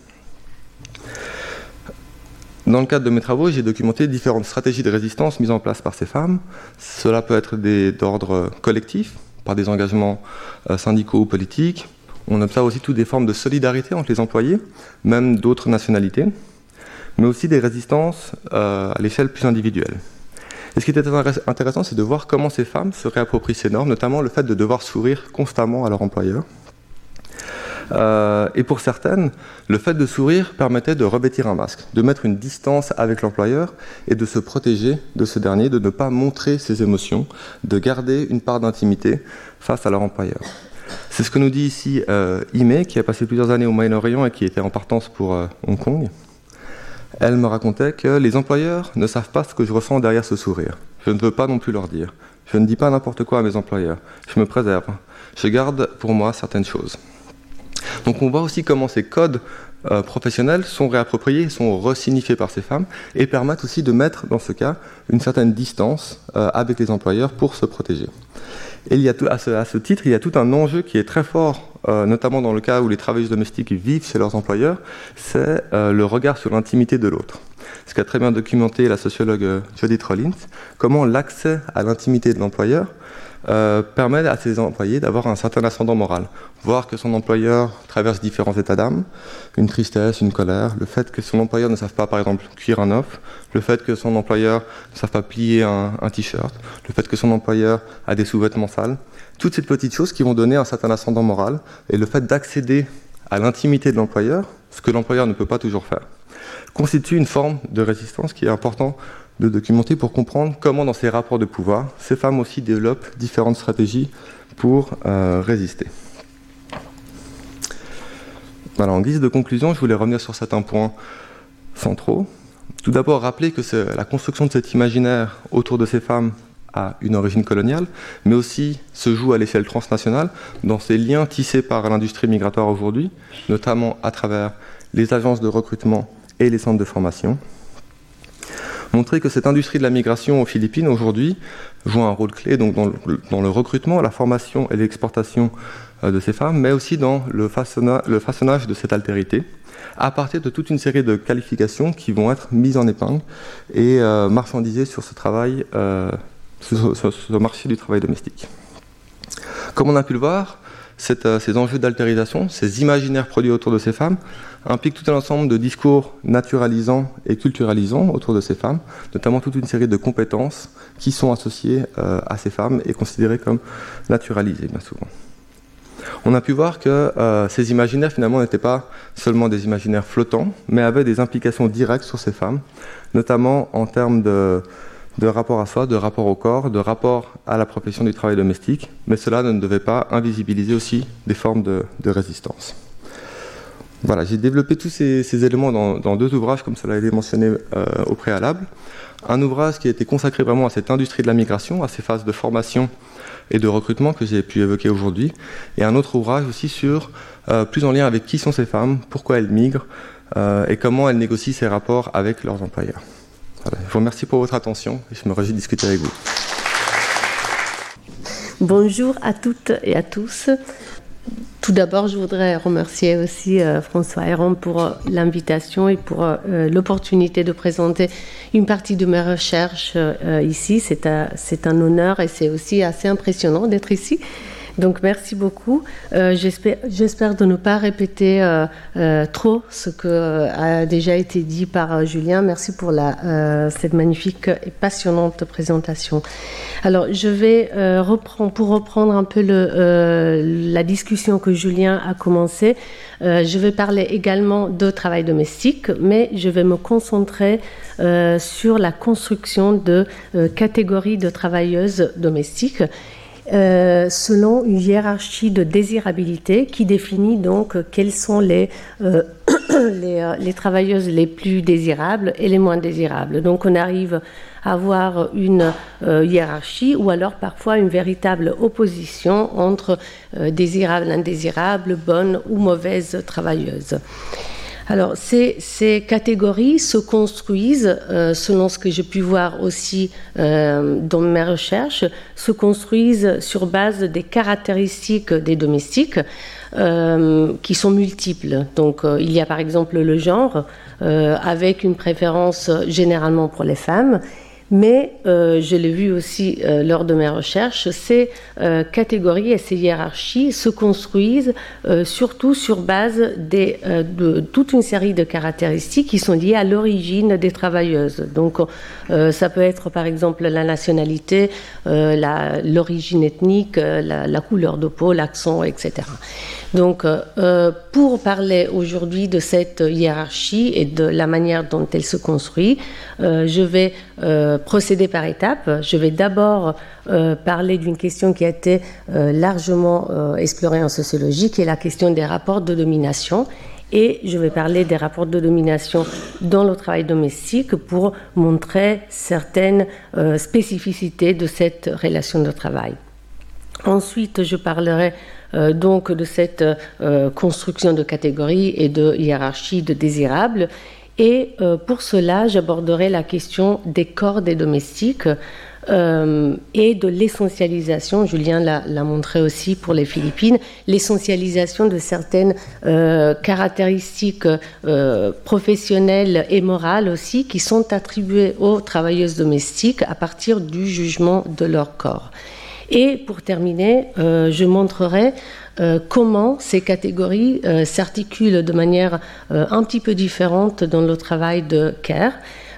Dans le cadre de mes travaux, j'ai documenté différentes stratégies de résistance mises en place par ces femmes. Cela peut être d'ordre collectif, par des engagements euh, syndicaux ou politiques, on observe aussi toutes des formes de solidarité entre les employés, même d'autres nationalités, mais aussi des résistances euh, à l'échelle plus individuelle. Et ce qui était intéressant, c'est de voir comment ces femmes se réapproprient ces normes, notamment le fait de devoir sourire constamment à leur employeur. Euh, et pour certaines, le fait de sourire permettait de revêtir un masque, de mettre une distance avec l'employeur et de se protéger de ce dernier, de ne pas montrer ses émotions, de garder une part d'intimité face à leur employeur. C'est ce que nous dit ici euh, Ime, qui a passé plusieurs années au Moyen-Orient et qui était en partance pour euh, Hong Kong. Elle me racontait que les employeurs ne savent pas ce que je ressens derrière ce sourire. Je ne veux pas non plus leur dire. Je ne dis pas n'importe quoi à mes employeurs. Je me préserve. Je garde pour moi certaines choses. Donc on voit aussi comment ces codes euh, professionnels sont réappropriés, sont resignifiés par ces femmes et permettent aussi de mettre, dans ce cas, une certaine distance euh, avec les employeurs pour se protéger. Et il y a à, ce, titre, il y a tout un enjeu qui est très fort, euh, notamment dans le cas où les travailleuses domestiques vivent chez leurs employeurs, c'est le regard sur l'intimité de l'autre. ce qu'a très bien documenté la sociologue euh, Judith Rollins, comment l'accès à l'intimité de l'employeur euh, permet à ses employés d'avoir un certain ascendant moral. Voir que son employeur traverse différents états d'âme, une tristesse, une colère, le fait que son employeur ne sache pas, par exemple, cuire un œuf, le fait que son employeur ne sache pas plier un, un t-shirt, le fait que son employeur a des sous-vêtements sales, toutes ces petites choses qui vont donner un certain ascendant moral, et le fait d'accéder à l'intimité de l'employeur, ce que l'employeur ne peut pas toujours faire, constitue une forme de résistance qui est important de documenter pour comprendre comment dans ces rapports de pouvoir, ces femmes aussi développent différentes stratégies pour euh, résister. Alors, en guise de conclusion, je voulais revenir sur certains points centraux. Tout d'abord, rappeler que la construction de cet imaginaire autour de ces femmes a une origine coloniale, mais aussi se joue à l'échelle transnationale dans ces liens tissés par l'industrie migratoire aujourd'hui, notamment à travers les agences de recrutement et les centres de formation. Montrer que cette industrie de la migration aux Philippines aujourd'hui joue un rôle clé dans, le, recrutement, la formation et l'exportation euh, de ces femmes, mais aussi dans le, façonna, le façonnage de cette altérité, à partir de toute une série de qualifications qui vont être mises en épingle et euh, marchandisées ce euh, sur, sur, sur, marché du travail domestique. Comme on a pu le voir, euh, ces enjeux d'altérisation, ces imaginaires produits autour de ces femmes, impliquent tout un ensemble de discours naturalisants et culturalisants autour de ces femmes, notamment toute une série de compétences qui sont associées euh, à ces femmes et considérées comme naturalisées bien souvent. On a pu voir que euh, ces imaginaires finalement n'étaient pas seulement des imaginaires flottants, mais avaient des implications directes sur ces femmes, notamment en termes de, de rapport à soi, de rapport au corps, de rapport à la profession du travail domestique, mais cela ne devait pas invisibiliser aussi des formes de, résistance. Voilà, j'ai développé tous ces, éléments dans, dans, deux ouvrages, comme cela a été mentionné euh, au préalable. Un ouvrage qui a été consacré vraiment à cette industrie de la migration, à ces phases de formation et de recrutement que j'ai pu évoquer aujourd'hui, et un autre ouvrage aussi sur, euh, plus en lien avec qui sont ces femmes, pourquoi elles migrent, euh, et comment elles négocient ces rapports avec leurs employeurs. Je vous remercie pour votre attention et je me réjouis de discuter avec vous. Bonjour à toutes et à tous. Tout d'abord, je voudrais remercier aussi euh, François Héron pour euh, l'invitation et pour euh, l'opportunité de présenter une partie de mes recherches ici. C'est un, honneur et c'est aussi assez impressionnant d'être ici. Donc merci beaucoup. Euh, J'espère de ne pas répéter euh, euh, trop ce que a déjà été dit par Julien. Merci pour cette magnifique et passionnante présentation. Alors je vais reprendre pour reprendre un peu la discussion que Julien a commencé. je vais parler également de travail domestique, mais je vais me concentrer sur la construction de catégories de travailleuses domestiques euh, selon une hiérarchie de désirabilité qui définit donc quelles sont les, euh, [coughs] euh, les, travailleuses les plus désirables et les moins désirables. Donc on arrive à avoir une hiérarchie ou alors parfois une véritable opposition entre désirables, indésirables, bonnes ou mauvaises travailleuses. Alors, ces, catégories se construisent, euh, selon ce que j'ai pu voir aussi euh, dans mes recherches, se construisent sur base des caractéristiques des domestiques euh, qui sont multiples. Donc, il y a par exemple le genre, avec une préférence généralement pour les femmes mais euh, je l'ai vu aussi euh, lors de mes recherches, ces euh, catégories et ces hiérarchies se construisent surtout sur base de toute une série de caractéristiques qui sont liées à l'origine des travailleuses. Donc ça peut être par exemple la nationalité, l'origine ethnique, la, couleur de peau, l'accent, etc. Donc, pour parler aujourd'hui de cette hiérarchie et de la manière dont elle se construit, je vais euh, procéder par étapes. Je vais d'abord euh, parler d'une question qui a été euh, largement euh, explorée en sociologie, qui est la question des rapports de domination. Et je vais parler des rapports de domination dans le travail domestique pour montrer certaines spécificités de cette relation de travail. Ensuite, je parlerai donc de cette construction de catégories et de hiérarchie de désirables. Et euh, pour cela, j'aborderai la question des corps des domestiques euh, et de l'essentialisation, Julien l'a montré aussi pour les Philippines, l'essentialisation de certaines euh, caractéristiques professionnelles et morales aussi qui sont attribuées aux travailleuses domestiques à partir du jugement de leur corps. Et pour terminer, je montrerai comment ces catégories s'articulent de manière un petit peu différente dans le travail de CARE.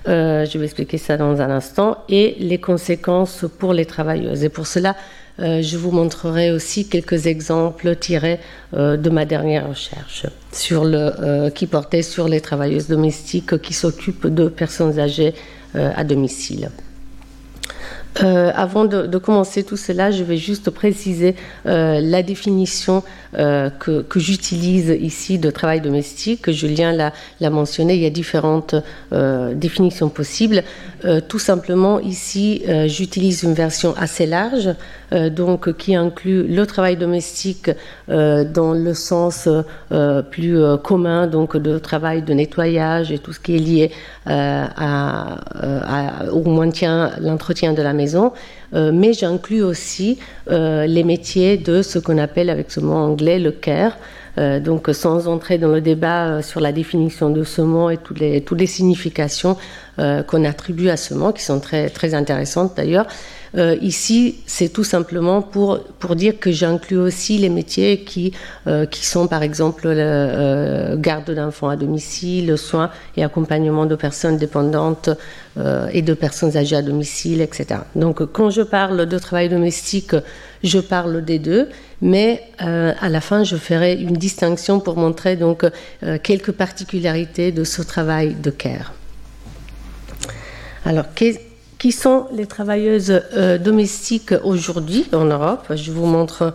Euh, je vais expliquer ça dans un instant. Et les conséquences pour les travailleuses. Et pour cela, euh, je vous montrerai aussi quelques exemples tirés euh, de ma dernière recherche qui portait sur les travailleuses domestiques qui s'occupent de personnes âgées à domicile. Euh, avant de, commencer tout cela, je vais juste préciser euh, la définition euh, que, j'utilise ici de travail domestique. Julien l'a mentionné, il y a différentes définitions possibles. tout simplement, ici, j'utilise une version assez large, donc qui inclut le travail domestique dans le sens plus commun, donc de travail de nettoyage et tout ce qui est lié au maintien, l'entretien de la maison euh, mais j'inclus aussi euh, les métiers de ce qu'on appelle avec ce mot anglais le care. Euh, donc sans entrer dans le débat sur la définition de ce mot et toutes les, significations qu'on attribue à ce mot, qui sont très intéressantes d'ailleurs, euh, ici, c'est tout simplement pour, pour dire que j'inclus aussi les métiers qui, euh, qui sont par exemple la euh, garde d'enfants à domicile, soins et accompagnement de personnes dépendantes et de personnes âgées à domicile, etc. Donc quand je parle de travail domestique, je parle des deux, mais à la fin, je ferai une distinction pour montrer donc quelques particularités de ce travail de care. Alors, qu'est-ce qui sont les travailleuses euh, domestiques aujourd'hui en Europe. Je vous montre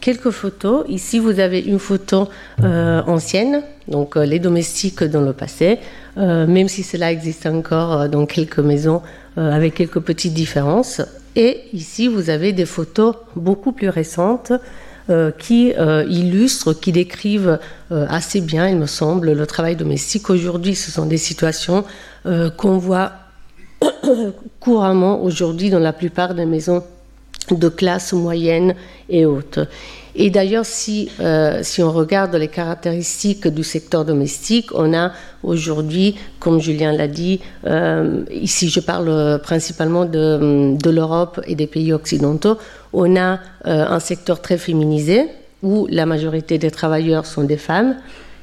quelques photos. Ici, vous avez une photo euh, ancienne, donc euh, les domestiques dans le passé, même si cela existe encore dans quelques maisons avec quelques petites différences. Et ici, vous avez des photos beaucoup plus récentes qui illustrent, qui décrivent assez bien, il me semble, le travail domestique. Aujourd'hui, ce sont des situations qu'on voit [coughs] couramment aujourd'hui dans la plupart des maisons de classe moyenne et haute. Et d'ailleurs, si, euh, si on regarde les caractéristiques du secteur domestique, on a aujourd'hui, comme Julien l'a dit, euh, ici je parle principalement de, de l'Europe et des pays occidentaux, on a euh, un secteur très féminisé où la majorité des travailleurs sont des femmes.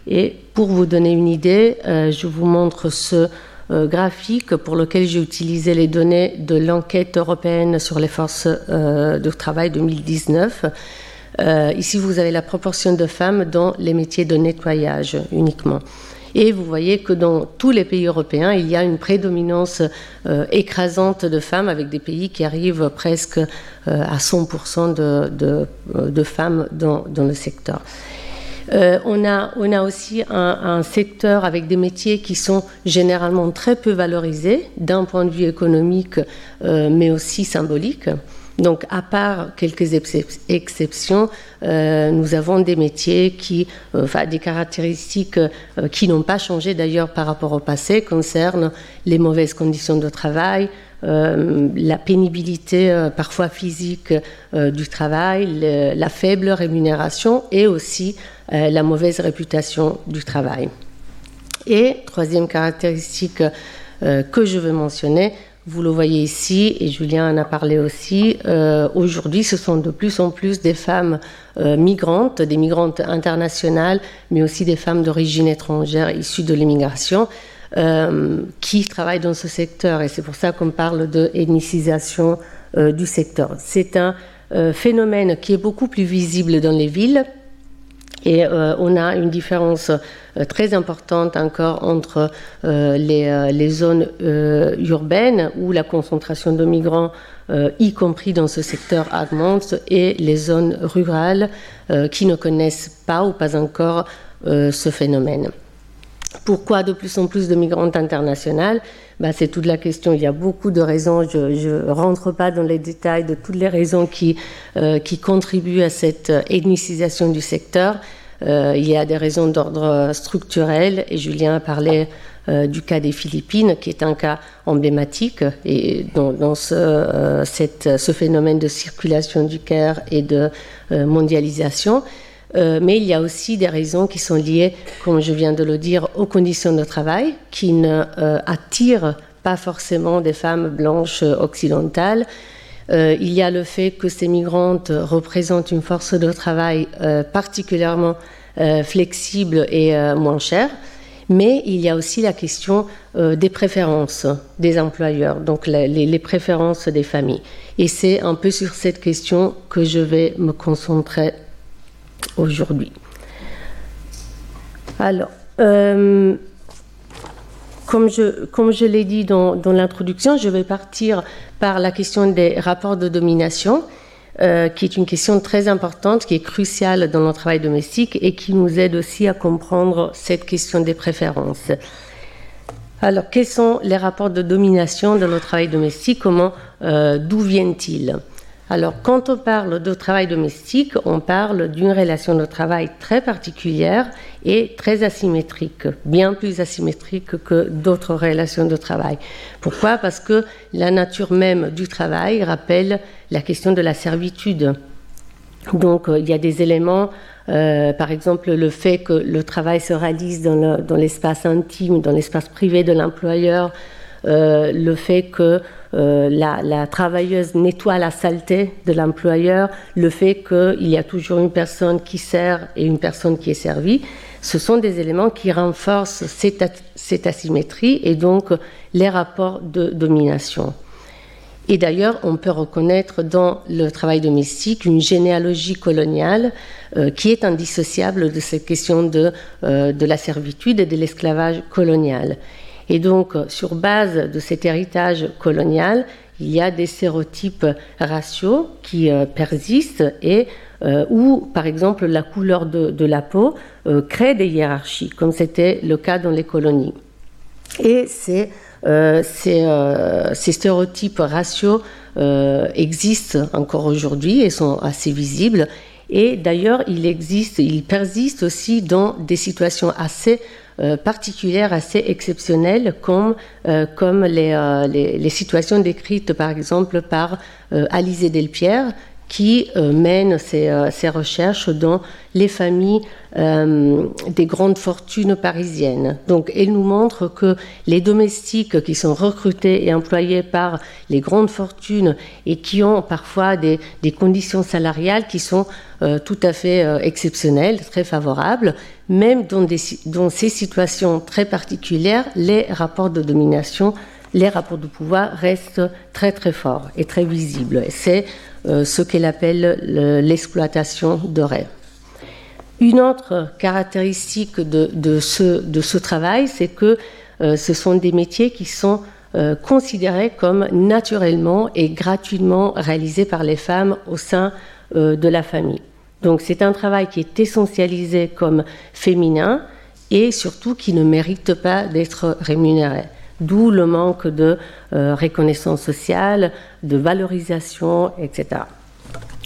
Et pour vous donner une idée, je vous montre ce graphique pour lequel j'ai utilisé les données de l'enquête européenne sur les forces euh, de travail 2019. Euh, ici, vous avez la proportion de femmes dans les métiers de nettoyage uniquement. Et vous voyez que dans tous les pays européens, il y a une prédominance écrasante de femmes, avec des pays qui arrivent presque à 100% de, femmes dans, le secteur. Euh, on, a, on a aussi un, secteur avec des métiers qui sont généralement très peu valorisés d'un point de vue économique, euh, mais aussi symbolique. Donc, à part quelques exceptions, euh, nous avons des métiers qui, enfin, des caractéristiques qui n'ont pas changé d'ailleurs par rapport au passé, concernent les mauvaises conditions de travail, la pénibilité parfois physique du travail, la faible rémunération et aussi euh, la mauvaise réputation du travail. Et troisième caractéristique euh, que je veux mentionner, vous le voyez ici, et Julien en a parlé aussi, euh, aujourd'hui ce sont de plus en plus des femmes migrantes, des migrantes internationales, mais aussi des femmes d'origine étrangère issues de l'immigration, qui travaillent dans ce secteur. Et c'est pour ça qu'on parle de ethnicisation du secteur. C'est un phénomène qui est beaucoup plus visible dans les villes, et euh, on a une différence euh, très importante encore entre euh, les, zones urbaines où la concentration de migrants, y compris dans ce secteur, augmente, et les zones rurales qui ne connaissent pas ou pas encore ce phénomène. Pourquoi de plus en plus de migrantes internationales bah, C'est toute la question. Il y a beaucoup de raisons. Je ne rentre pas dans les détails de toutes les raisons qui, qui contribuent à cette ethnicisation du secteur. il y a des raisons d'ordre structurel, et Julien a parlé du cas des Philippines, qui est un cas emblématique, et dans, ce, ce, phénomène de circulation du care et de mondialisation. Mais il y a aussi des raisons qui sont liées, comme je viens de le dire, aux conditions de travail, qui ne attirent pas forcément des femmes blanches occidentales, euh, il y a le fait que ces migrantes représentent une force de travail euh, particulièrement euh, flexible et moins chère. Mais il y a aussi la question des préférences des employeurs, donc les, préférences des familles. Et c'est un peu sur cette question que je vais me concentrer aujourd'hui. Alors, comme je, comme je l'ai dit dans, l'introduction, je vais partir par la question des rapports de domination, euh, qui est une question très importante, qui est cruciale dans notre travail domestique et qui nous aide aussi à comprendre cette question des préférences. Alors, quels sont les rapports de domination dans notre travail domestique? Comment, euh, d'où viennent-ils? Alors, quand on parle de travail domestique, on parle d'une relation de travail très particulière et très asymétrique, bien plus asymétrique que d'autres relations de travail. Pourquoi? Parce que la nature même du travail rappelle la question de la servitude. Donc, euh, il y a des éléments, euh, par exemple, le fait que le travail se réalise dans l'espace intime, dans l'espace privé de l'employeur, euh, le fait que euh, la, travailleuse nettoie la saleté de l'employeur, le fait qu'il y a toujours une personne qui sert et une personne qui est servie, ce sont des éléments qui renforcent cette, asymétrie et donc les rapports de domination. Et d'ailleurs, on peut reconnaître dans le travail domestique une généalogie coloniale euh, qui est indissociable de cette question de, de la servitude et de l'esclavage colonial. Et donc, sur base de cet héritage colonial, il y a des stéréotypes raciaux qui euh, persistent et euh, où, par exemple, la couleur de, la peau euh, crée des hiérarchies, comme c'était le cas dans les colonies. Et ces, stéréotypes raciaux existent encore aujourd'hui et sont assez visibles. Et d'ailleurs, il existe, il persiste aussi dans des situations assez euh, particulières, assez exceptionnelles, comme, euh, comme euh, les, situations décrites par exemple par Alizé Delpierre, qui mène ses, ses, recherches dans les familles des grandes fortunes parisiennes. Donc, elle nous montre que les domestiques qui sont recrutés et employés par les grandes fortunes et qui ont parfois des, des conditions salariales qui sont tout à fait exceptionnelles, très favorables, même dans, ces situations très particulières, les rapports de domination, les rapports de pouvoir restent très très forts et très visibles. C'est euh, ce qu'elle appelle l'exploitation de. Une autre caractéristique de, ce, travail, c'est que euh, ce sont des métiers qui sont euh, considérés comme naturellement et gratuitement réalisés par les femmes au sein de la famille. Donc c'est un travail qui est essentialisé comme féminin et surtout qui ne mérite pas d'être rémunéré. D'où le manque de euh, reconnaissance sociale, de valorisation, etc.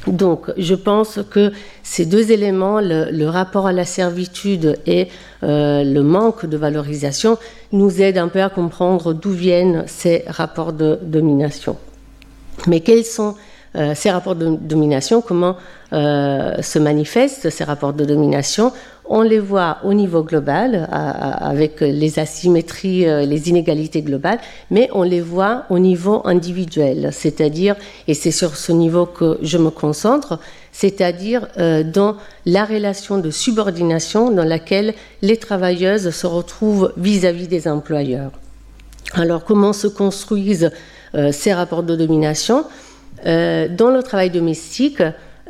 Donc, je pense que ces deux éléments, le, rapport à la servitude et euh, le manque de valorisation, nous aident un peu à comprendre d'où viennent ces rapports de domination. Mais quels sont euh, ces rapports de domination, comment euh, se manifestent ces rapports de domination? On les voit au niveau global, avec les asymétries, euh, les inégalités globales, mais on les voit au niveau individuel, c'est-à-dire, et c'est sur ce niveau que je me concentre, c'est-à-dire dans la relation de subordination dans laquelle les travailleuses se retrouvent vis-à-vis des employeurs. Alors comment se construisent ces rapports de domination? Euh, dans le travail domestique,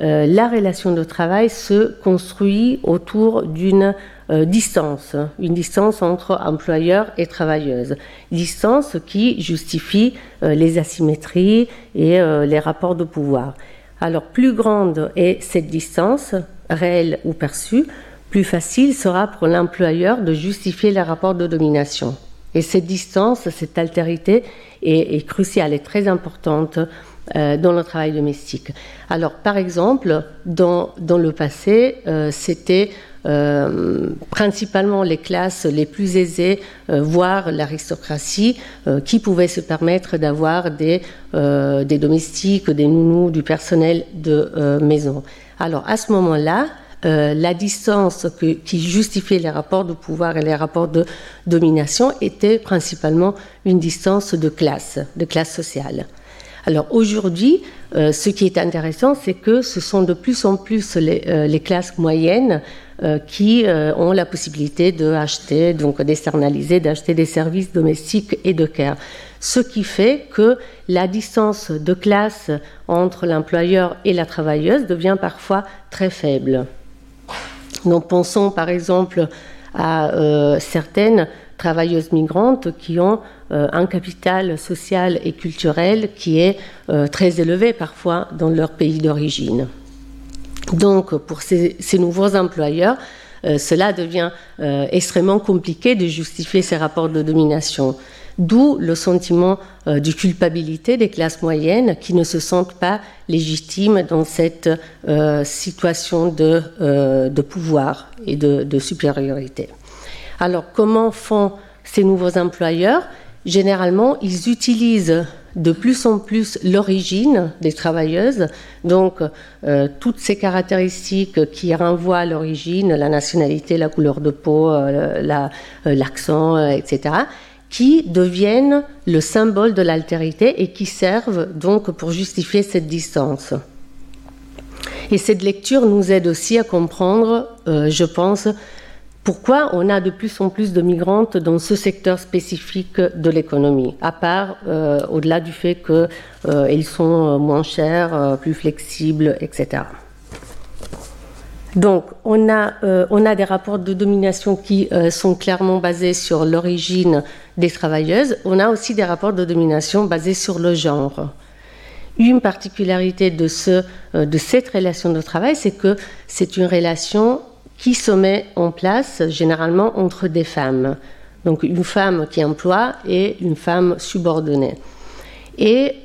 euh, la relation de travail se construit autour d'une euh, distance, une distance entre employeur et travailleuse, distance qui justifie les asymétries et les rapports de pouvoir. Alors plus grande est cette distance, réelle ou perçue, plus facile sera pour l'employeur de justifier les rapports de domination. Et cette distance, cette altérité est, est cruciale et très importante euh, dans le travail domestique. Alors, par exemple, dans, dans le passé, euh, c'était principalement les classes les plus aisées, voire l'aristocratie, qui pouvaient se permettre d'avoir des, des domestiques, des nounous, du personnel de maison. Alors à ce moment-là, euh, la distance qui justifiait les rapports de pouvoir et les rapports de domination était principalement une distance de classe, de classe sociale. Alors aujourd'hui, euh, ce qui est intéressant, c'est que ce sont de plus en plus les, euh, classes moyennes qui ont la possibilité d'acheter, donc d'externaliser, d'acheter des services domestiques et de care. Ce qui fait que la distance de classe entre l'employeur et la travailleuse devient parfois très faible. Nous pensons par exemple à euh, certaines travailleuses migrantes qui ont euh, un capital social et culturel qui est euh, très élevé parfois dans leur pays d'origine. Donc pour ces nouveaux employeurs, cela devient extrêmement compliqué de justifier ces rapports de domination. D'où le sentiment euh, de culpabilité des classes moyennes qui ne se sentent pas légitimes dans cette euh, situation euh, de, pouvoir et de, supériorité. Alors comment font ces nouveaux employeurs? Généralement, ils utilisent de plus en plus l'origine des travailleuses, donc toutes ces caractéristiques qui renvoient à l'origine, la nationalité, la couleur de peau, l'accent, etc qui deviennent le symbole de l'altérité et qui servent donc pour justifier cette distance. Et cette lecture nous aide aussi à comprendre, euh, je pense, pourquoi on a de plus en plus de migrantes dans ce secteur spécifique de l'économie, à part euh, au-delà du fait qu'elles euh, sont moins chères, plus flexibles, etc. Donc, on a, euh, des rapports de domination qui euh, sont clairement basés sur l'origine des travailleuses. On a aussi des rapports de domination basés sur le genre. Une particularité euh, de cette relation de travail, c'est que c'est une relation qui se met en place généralement entre des femmes. Donc, une femme qui emploie et une femme subordonnée. Et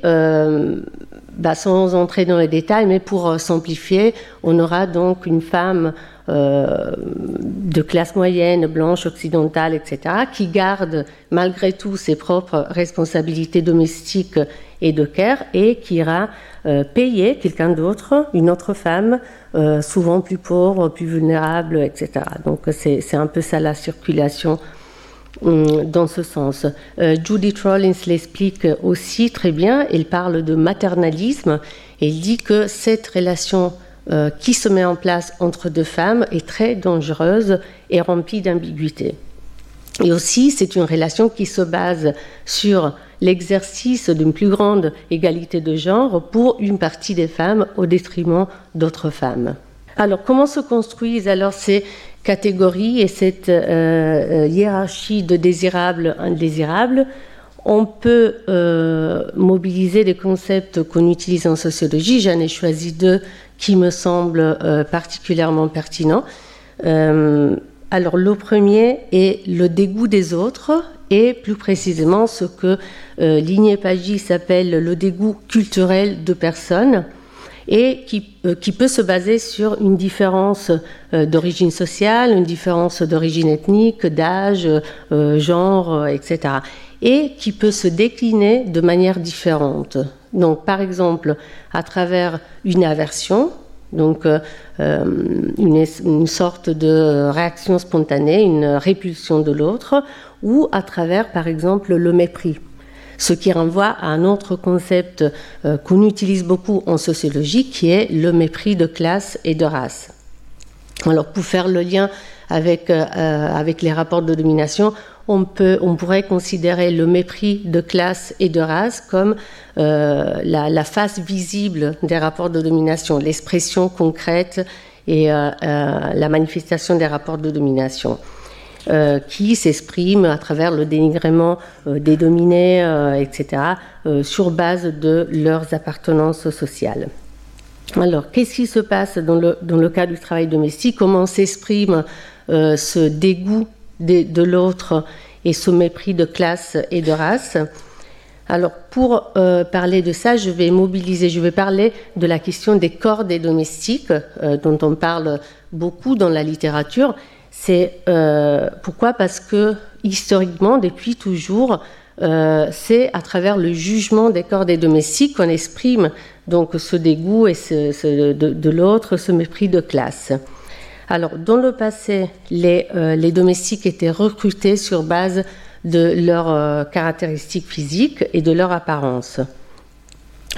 bah, sans entrer dans les détails, mais pour euh, simplifier, on aura donc une femme euh, de classe moyenne, blanche, occidentale, etc., qui garde malgré tout ses propres responsabilités domestiques et de care et qui ira euh, payer quelqu'un d'autre, une autre femme, souvent plus pauvre, plus vulnérable, etc. Donc c'est un peu ça la circulation Hum, dans ce sens. Euh, Judith Rollins l'explique aussi très bien. Elle parle de maternalisme et elle dit que cette relation euh, qui se met en place entre deux femmes est très dangereuse et remplie d'ambiguïté. Et aussi, c'est une relation qui se base sur l'exercice d'une plus grande égalité de genre pour une partie des femmes au détriment d'autres femmes. Alors, comment se construisent alors ces catégories et cette euh, euh, hiérarchie de désirables, indésirables? On peut euh, mobiliser des concepts qu'on utilise en sociologie. J'en ai choisi deux qui me semblent particulièrement pertinents. Alors, le premier est le dégoût des autres et plus précisément ce que Pagis s'appelle le dégoût culturel de personnes et euh, qui, peut se baser sur une différence euh, d'origine sociale, une différence d'origine ethnique, d'âge, euh, genre, etc. Et qui peut se décliner de manière différente. Donc, par exemple, à travers une aversion, donc une, sorte de réaction spontanée, une répulsion de l'autre, ou à travers, par exemple, le mépris ce qui renvoie à un autre concept euh, qu'on utilise beaucoup en sociologie, qui est le mépris de classe et de race. Alors pour faire le lien avec, euh, euh, avec les rapports de domination, on, pourrait considérer le mépris de classe et de race comme la, face visible des rapports de domination, l'expression concrète et la manifestation des rapports de domination. Euh, qui s'expriment à travers le dénigrement euh, des dominés, euh, etc., sur base de leurs appartenances sociales. Alors, qu'est-ce qui se passe dans le cas du travail domestique? Comment s'exprime ce dégoût de, l'autre et ce mépris de classe et de race Alors, pour euh, parler de ça, je vais mobiliser, je vais parler de la question des corps des domestiques, euh, dont on parle beaucoup dans la littérature. C'est euh, pourquoi? Parce que historiquement, depuis toujours, c'est à travers le jugement des corps des domestiques qu'on exprime donc ce dégoût et ce, de l'autre, ce mépris de classe. Alors, dans le passé, les, les domestiques étaient recrutés sur base de leurs euh, caractéristiques physiques et de leur apparence.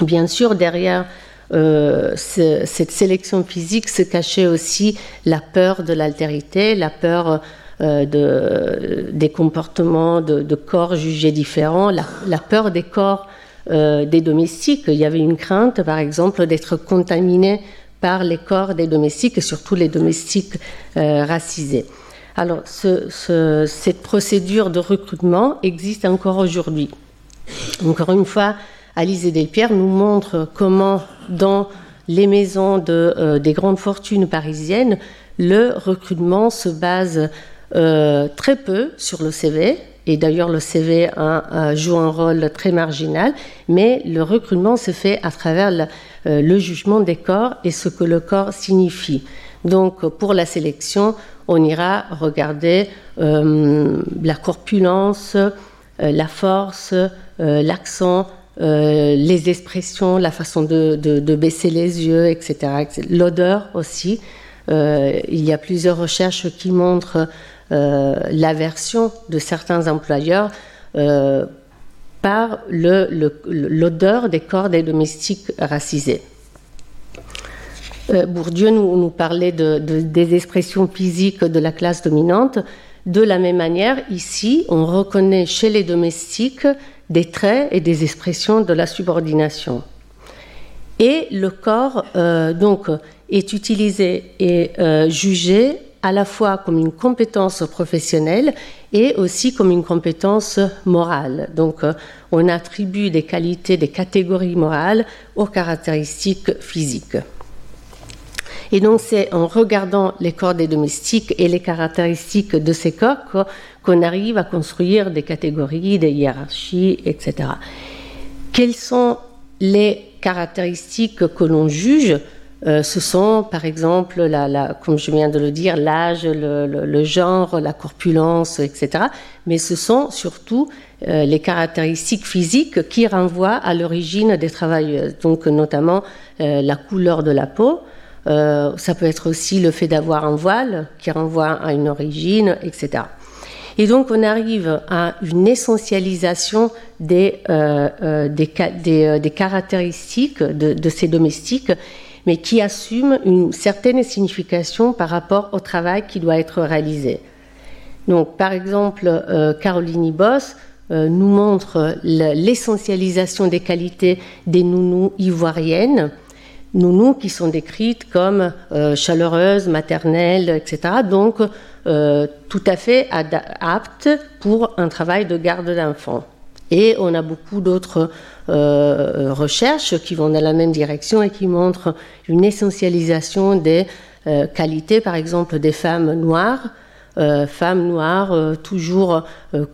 Bien sûr, derrière euh, cette sélection physique se cachait aussi la peur de l'altérité, la peur euh, des comportements de, corps jugés différents, la, peur des corps des domestiques. Il y avait une crainte, par exemple, d'être contaminé par les corps des domestiques, et surtout les domestiques racisés. Alors, cette procédure de recrutement existe encore aujourd'hui. Encore une fois, Alice et Delpierre nous montre comment, dans les maisons euh, des grandes fortunes parisiennes, le recrutement se base euh, très peu sur le CV. Et d'ailleurs, le CV joue un rôle très marginal, mais le recrutement se fait à travers le, euh, le jugement des corps et ce que le corps signifie. Donc, pour la sélection, on ira regarder euh, la corpulence, euh, la force, l'accent, les expressions, la façon de, baisser les yeux, etc. L'odeur aussi. il y a plusieurs recherches qui montrent l'aversion de certains employeurs par l'odeur des corps des domestiques racisés. Euh, Bourdieu nous, parlait des expressions physiques de la classe dominante. De la même manière, ici, on reconnaît chez les domestiques des traits et des expressions de la subordination. Et le corps, euh, donc, est utilisé et euh, jugé à la fois comme une compétence professionnelle et aussi comme une compétence morale. Donc, on attribue des qualités, des catégories morales aux caractéristiques physiques. Et donc c'est en regardant les corps des domestiques et les caractéristiques de ces corps qu'on arrive à construire des catégories, des hiérarchies, etc. Quelles sont les caractéristiques que l'on juge euh, ce sont par exemple, comme je viens de le dire, l'âge, le, genre, la corpulence, etc. Mais ce sont surtout euh, les caractéristiques physiques qui renvoient à l'origine des travailleuses, donc notamment euh, la couleur de la peau, euh, ça peut être aussi le fait d'avoir un voile qui renvoie à une origine, etc. Et donc on arrive à une essentialisation euh, euh, des, caractéristiques de, ces domestiques, mais qui assume une certaine signification par rapport au travail qui doit être réalisé. Donc par exemple, Caroline Ibos nous montre l'essentialisation des qualités des nounous ivoiriennes nounous qui sont décrites comme euh, chaleureuses, maternelles, etc. Donc, euh, tout à fait aptes pour un travail de garde d'enfants. Et on a beaucoup d'autres euh, recherches qui vont dans la même direction et qui montrent une essentialisation des qualités, par exemple, des femmes noires. femmes noires toujours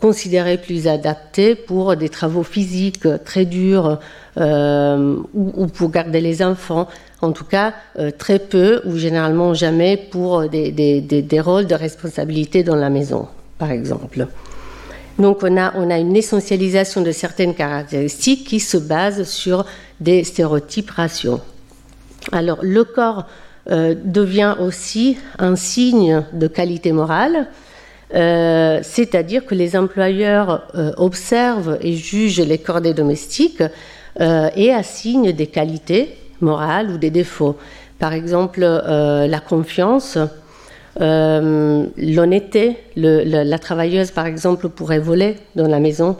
considérées plus adaptées pour des travaux physiques très durs, euh, ou, pour garder les enfants. En tout cas, euh, très peu ou généralement jamais pour des, rôles de responsabilité dans la maison, par exemple. Donc on a, on a une essentialisation de certaines caractéristiques qui se basent sur des stéréotypes raciaux. Alors le corps euh, devient aussi un signe de qualité morale, c'est-à-dire que les employeurs observent et jugent les corps des domestiques euh, et assigne des qualités morales ou des défauts. Par exemple, euh, la confiance, euh, l'honnêteté. la travailleuse, par exemple, pourrait voler dans la maison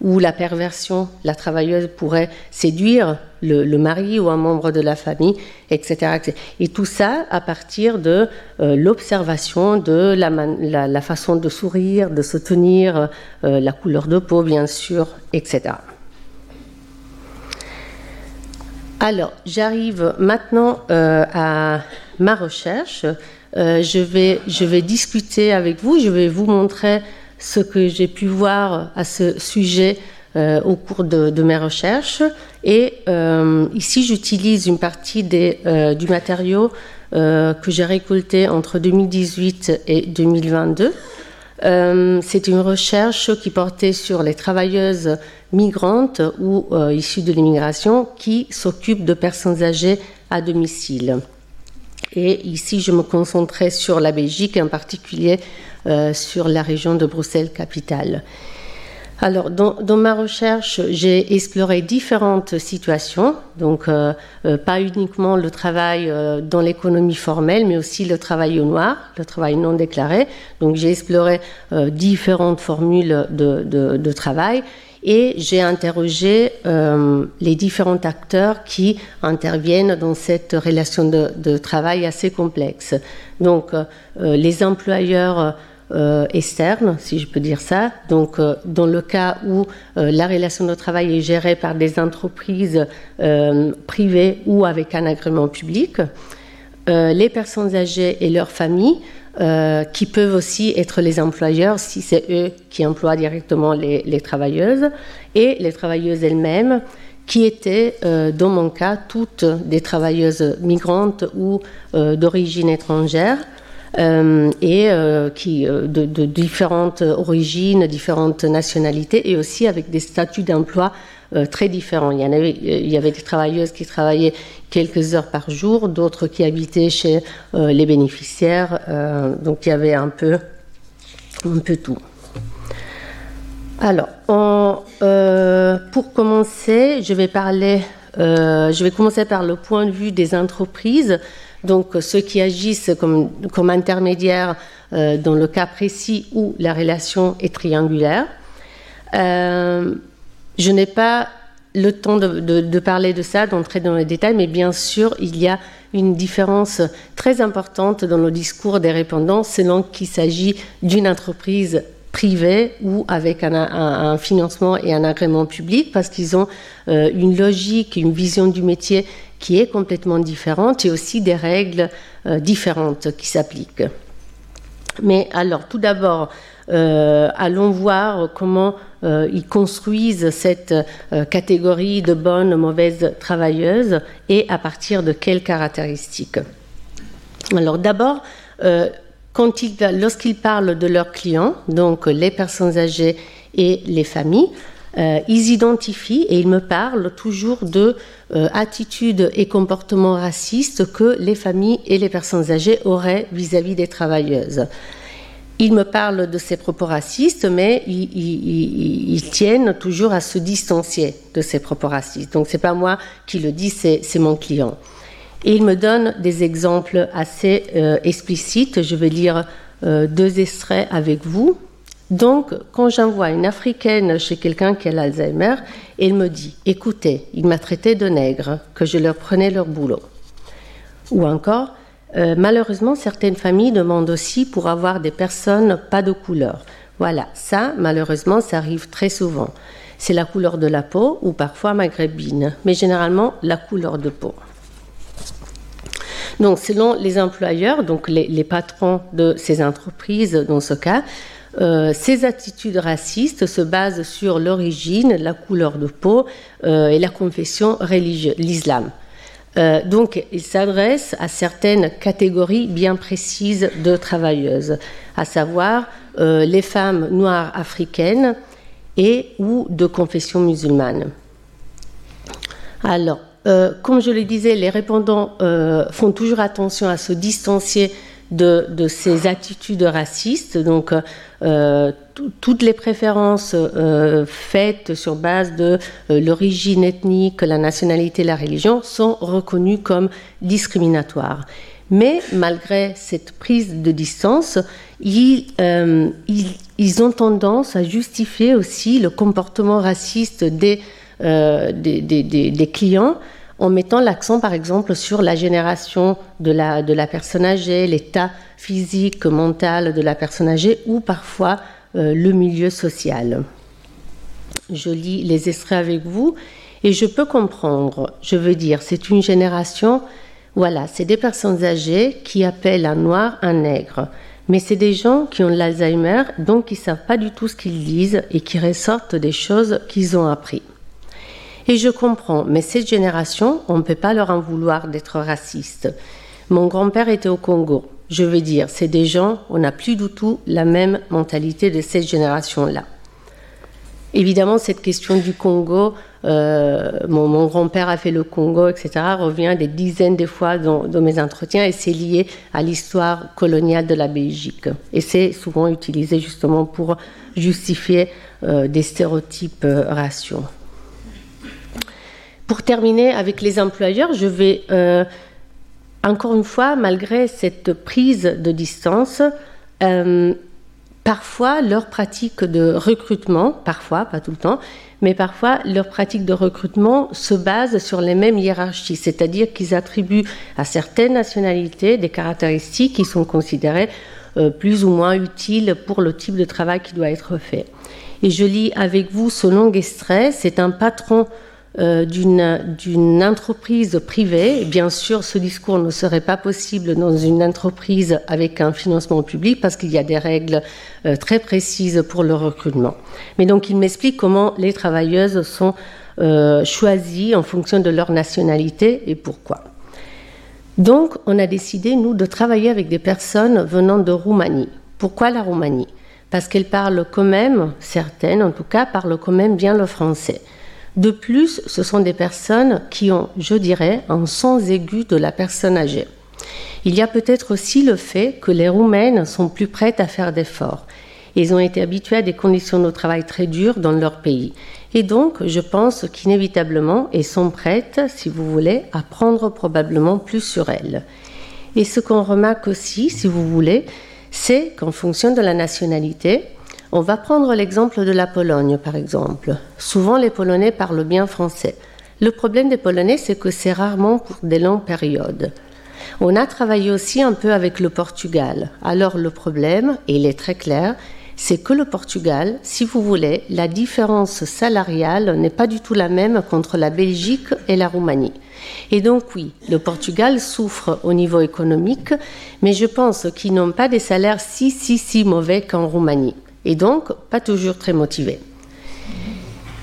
ou la perversion. La travailleuse pourrait séduire le, mari ou un membre de la famille, etc. Et tout ça à partir de l'observation de la, façon de sourire, de se tenir, la couleur de peau, bien sûr, etc. Alors, j'arrive maintenant euh, à ma recherche. Euh, je, vais, discuter avec vous, je vais vous montrer ce que j'ai pu voir à ce sujet au cours de, mes recherches. Et ici, j'utilise une partie du matériau que j'ai récolté entre 2018 et 2022. C'est une recherche qui portait sur les travailleuses migrantes ou issues de l'immigration qui s'occupent de personnes âgées à domicile. Et ici, je me concentrais sur la Belgique, en particulier euh, sur la région de Bruxelles-Capitale. Alors, dans, ma recherche, j'ai exploré différentes situations, donc euh, euh, pas uniquement le travail dans l'économie formelle, mais aussi le travail au noir, le travail non déclaré. Donc, j'ai exploré différentes formules de, de travail et j'ai interrogé euh, les différents acteurs qui interviennent dans cette relation de, travail assez complexe. Donc, euh, les employeurs euh, externes, si je peux dire ça. Donc, dans le cas où la relation de travail est gérée par des entreprises privées ou avec un agrément public, les personnes âgées et leurs familles euh, qui peuvent aussi être les employeurs si c'est eux qui emploient directement les, travailleuses, et les travailleuses elles-mêmes qui étaient, euh, dans mon cas, toutes des travailleuses migrantes ou euh, d'origine étrangère. Et qui de, de, différentes origines, différentes nationalités, et aussi avec des statuts d'emploi euh, très différents. Il y, avait, des travailleuses qui travaillaient quelques heures par jour, d'autres qui habitaient chez euh, les bénéficiaires. Euh, donc il y avait un peu, un peu tout. Alors, pour commencer, je vais parler, je vais commencer par le point de vue des entreprises, donc ceux qui agissent comme, comme intermédiaires dans le cas précis où la relation est triangulaire. Je n'ai pas le temps de, parler de ça, d'entrer dans les détails, mais bien sûr, il y a une différence très importante dans le discours des répondants selon qu'il s'agit d'une entreprise privée ou avec un, financement et un agrément public, parce qu'ils ont euh, une logique, une vision du métier qui est complètement différente et aussi des règles euh, différentes qui s'appliquent. Mais alors, tout d'abord, euh, allons voir comment euh, ils construisent cette catégorie de bonnes, mauvaises travailleuses et à partir de quelles caractéristiques. Alors d'abord, lorsqu'ils parlent de leurs clients, donc les personnes âgées et les familles, ils identifient et ils me parlent toujours de attitudes et comportements racistes que les familles et les personnes âgées auraient vis à -vis des travailleuses. Ils me parlent de ces propos racistes, mais ils, tiennent toujours à se distancier de ces propos racistes. Donc c'est pas moi qui le dis, c'est mon client. Et il me donne des exemples assez euh, explicites. Je vais lire euh, deux extraits avec vous. Donc, quand j'envoie une africaine chez quelqu'un qui a l'Alzheimer, elle me dit Écoutez, il m'a traité de nègre, que je leur prenais leur boulot. Ou encore euh, malheureusement, certaines familles demandent aussi pour avoir des personnes pas de couleur. Voilà, ça, malheureusement, ça arrive très souvent. C'est la couleur de la peau ou parfois maghrébine, mais généralement la couleur de peau. Donc, selon les employeurs, donc les, patrons de ces entreprises dans ce cas, euh, ces attitudes racistes se basent sur l'origine, la couleur de peau euh, et la confession religieuse, l'islam. Euh, donc, il s'adresse à certaines catégories bien précises de travailleuses, à savoir les femmes noires africaines et ou de confession musulmane. Alors, comme je le disais, les répondants font toujours attention à se distancier de, ces attitudes racistes. Donc, euh, toutes les préférences euh, faites sur base de euh, l'origine ethnique, la nationalité, la religion sont reconnues comme discriminatoires. Mais malgré cette prise de distance, ils, ils, ont tendance à justifier aussi le comportement raciste des clients en mettant l'accent par exemple sur la génération de la, de la personne âgée, l'état physique, mental de la personne âgée ou parfois euh, le milieu social. Je lis les extraits avec vous et je peux comprendre, je veux dire, c'est une génération, voilà, c'est des personnes âgées qui appellent un noir un nègre. Mais c'est des gens qui ont l'Alzheimer, donc qui ne savent pas du tout ce qu'ils disent et qui ressortent des choses qu'ils ont appris. Et je comprends, mais cette génération, on ne peut pas leur en vouloir d'être raciste. Mon grand-père était au Congo. Je veux dire, c'est des gens, on n'a plus du tout la même mentalité de cette génération-là. Évidemment, cette question du Congo, euh, mon, grand-père a fait le Congo, etc., revient des dizaines de fois dans, mes entretiens et c'est lié à l'histoire coloniale de la Belgique. Et c'est souvent utilisé justement pour justifier euh, des stéréotypes euh, raciaux. Pour terminer avec les employeurs, je vais encore une fois, malgré cette prise de distance, parfois leur pratique de recrutement, parfois, pas tout le temps, mais parfois leur pratique de recrutement se base sur les mêmes hiérarchies, c'est-à-dire qu'ils attribuent à certaines nationalités des caractéristiques qui sont considérées euh, plus ou moins utiles pour le type de travail qui doit être fait. Et je lis avec vous ce long extrait, c'est un patron euh, d'une entreprise privée. Bien sûr, ce discours ne serait pas possible dans une entreprise avec un financement public parce qu'il y a des règles euh, très précises pour le recrutement. Mais donc, il m'explique comment les travailleuses sont euh, choisies en fonction de leur nationalité et pourquoi. Donc, on a décidé, nous, de travailler avec des personnes venant de Roumanie. Pourquoi la Roumanie? Parce qu'elles parlent quand même, certaines en tout cas, parlent quand même bien le français. De plus, ce sont des personnes qui ont, je dirais, un sens aigu de la personne âgée. Il y a peut-être aussi le fait que les Roumaines sont plus prêtes à faire d'efforts. Ils ont été habitués à des conditions de travail très dures dans leur pays. Et donc, je pense qu'inévitablement, elles sont prêtes, si vous voulez, à prendre probablement plus sur elles. Et ce qu'on remarque aussi, si vous voulez, c'est qu'en fonction de la nationalité, on va prendre l'exemple de la Pologne, par exemple. Souvent, les Polonais parlent bien français. Le problème des Polonais, c'est que c'est rarement pour des longues périodes. On a travaillé aussi un peu avec le Portugal. Alors le problème, et il est très clair, c'est que le Portugal, si vous voulez, la différence salariale n'est pas du tout la même contre la Belgique et la Roumanie. Et donc oui, le Portugal souffre au niveau économique, mais je pense qu'ils n'ont pas des salaires si, si, si mauvais qu'en Roumanie et donc pas toujours très motivés.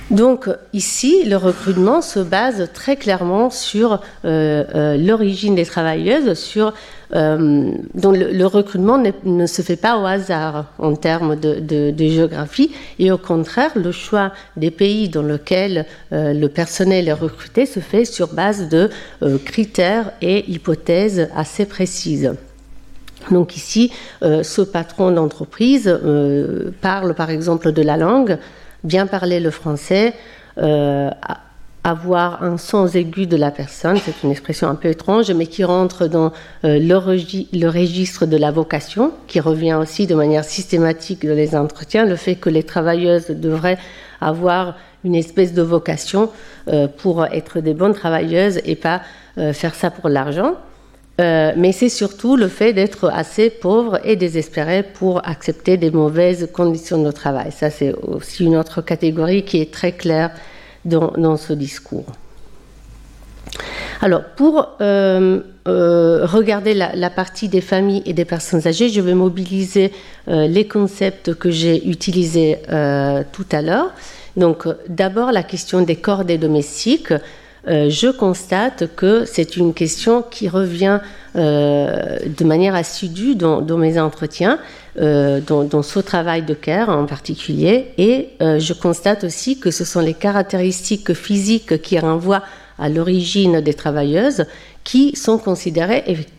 Donc ici, le recrutement se base très clairement sur euh, euh, l'origine des travailleuses, euh, dont le, recrutement ne, se fait pas au hasard en termes de, géographie, et au contraire, le choix des pays dans lesquels le personnel est recruté se fait sur base de critères et hypothèses assez précises. Donc ici, euh, ce patron d'entreprise euh, parle par exemple de la langue, bien parler le français, euh, avoir un sens aigu de la personne, c'est une expression un peu étrange, mais qui rentre dans le, registre de la vocation, qui revient aussi de manière systématique dans les entretiens, le fait que les travailleuses devraient avoir une espèce de vocation pour être des bonnes travailleuses et pas faire ça pour l'argent. Euh, mais c'est surtout le fait d'être assez pauvre et désespéré pour accepter des mauvaises conditions de travail. Ça, c'est aussi une autre catégorie qui est très claire dans, ce discours. Alors, pour euh, euh, regarder la, partie des familles et des personnes âgées, je vais mobiliser les concepts que j'ai utilisés tout à l'heure. Donc, d'abord, la question des corps des domestiques. Euh, je constate que c'est une question qui revient euh, de manière assidue dans, mes entretiens, euh, dans, ce travail de care en particulier, et je constate aussi que ce sont les caractéristiques physiques qui renvoient à l'origine des travailleuses qui sont considérées effectivement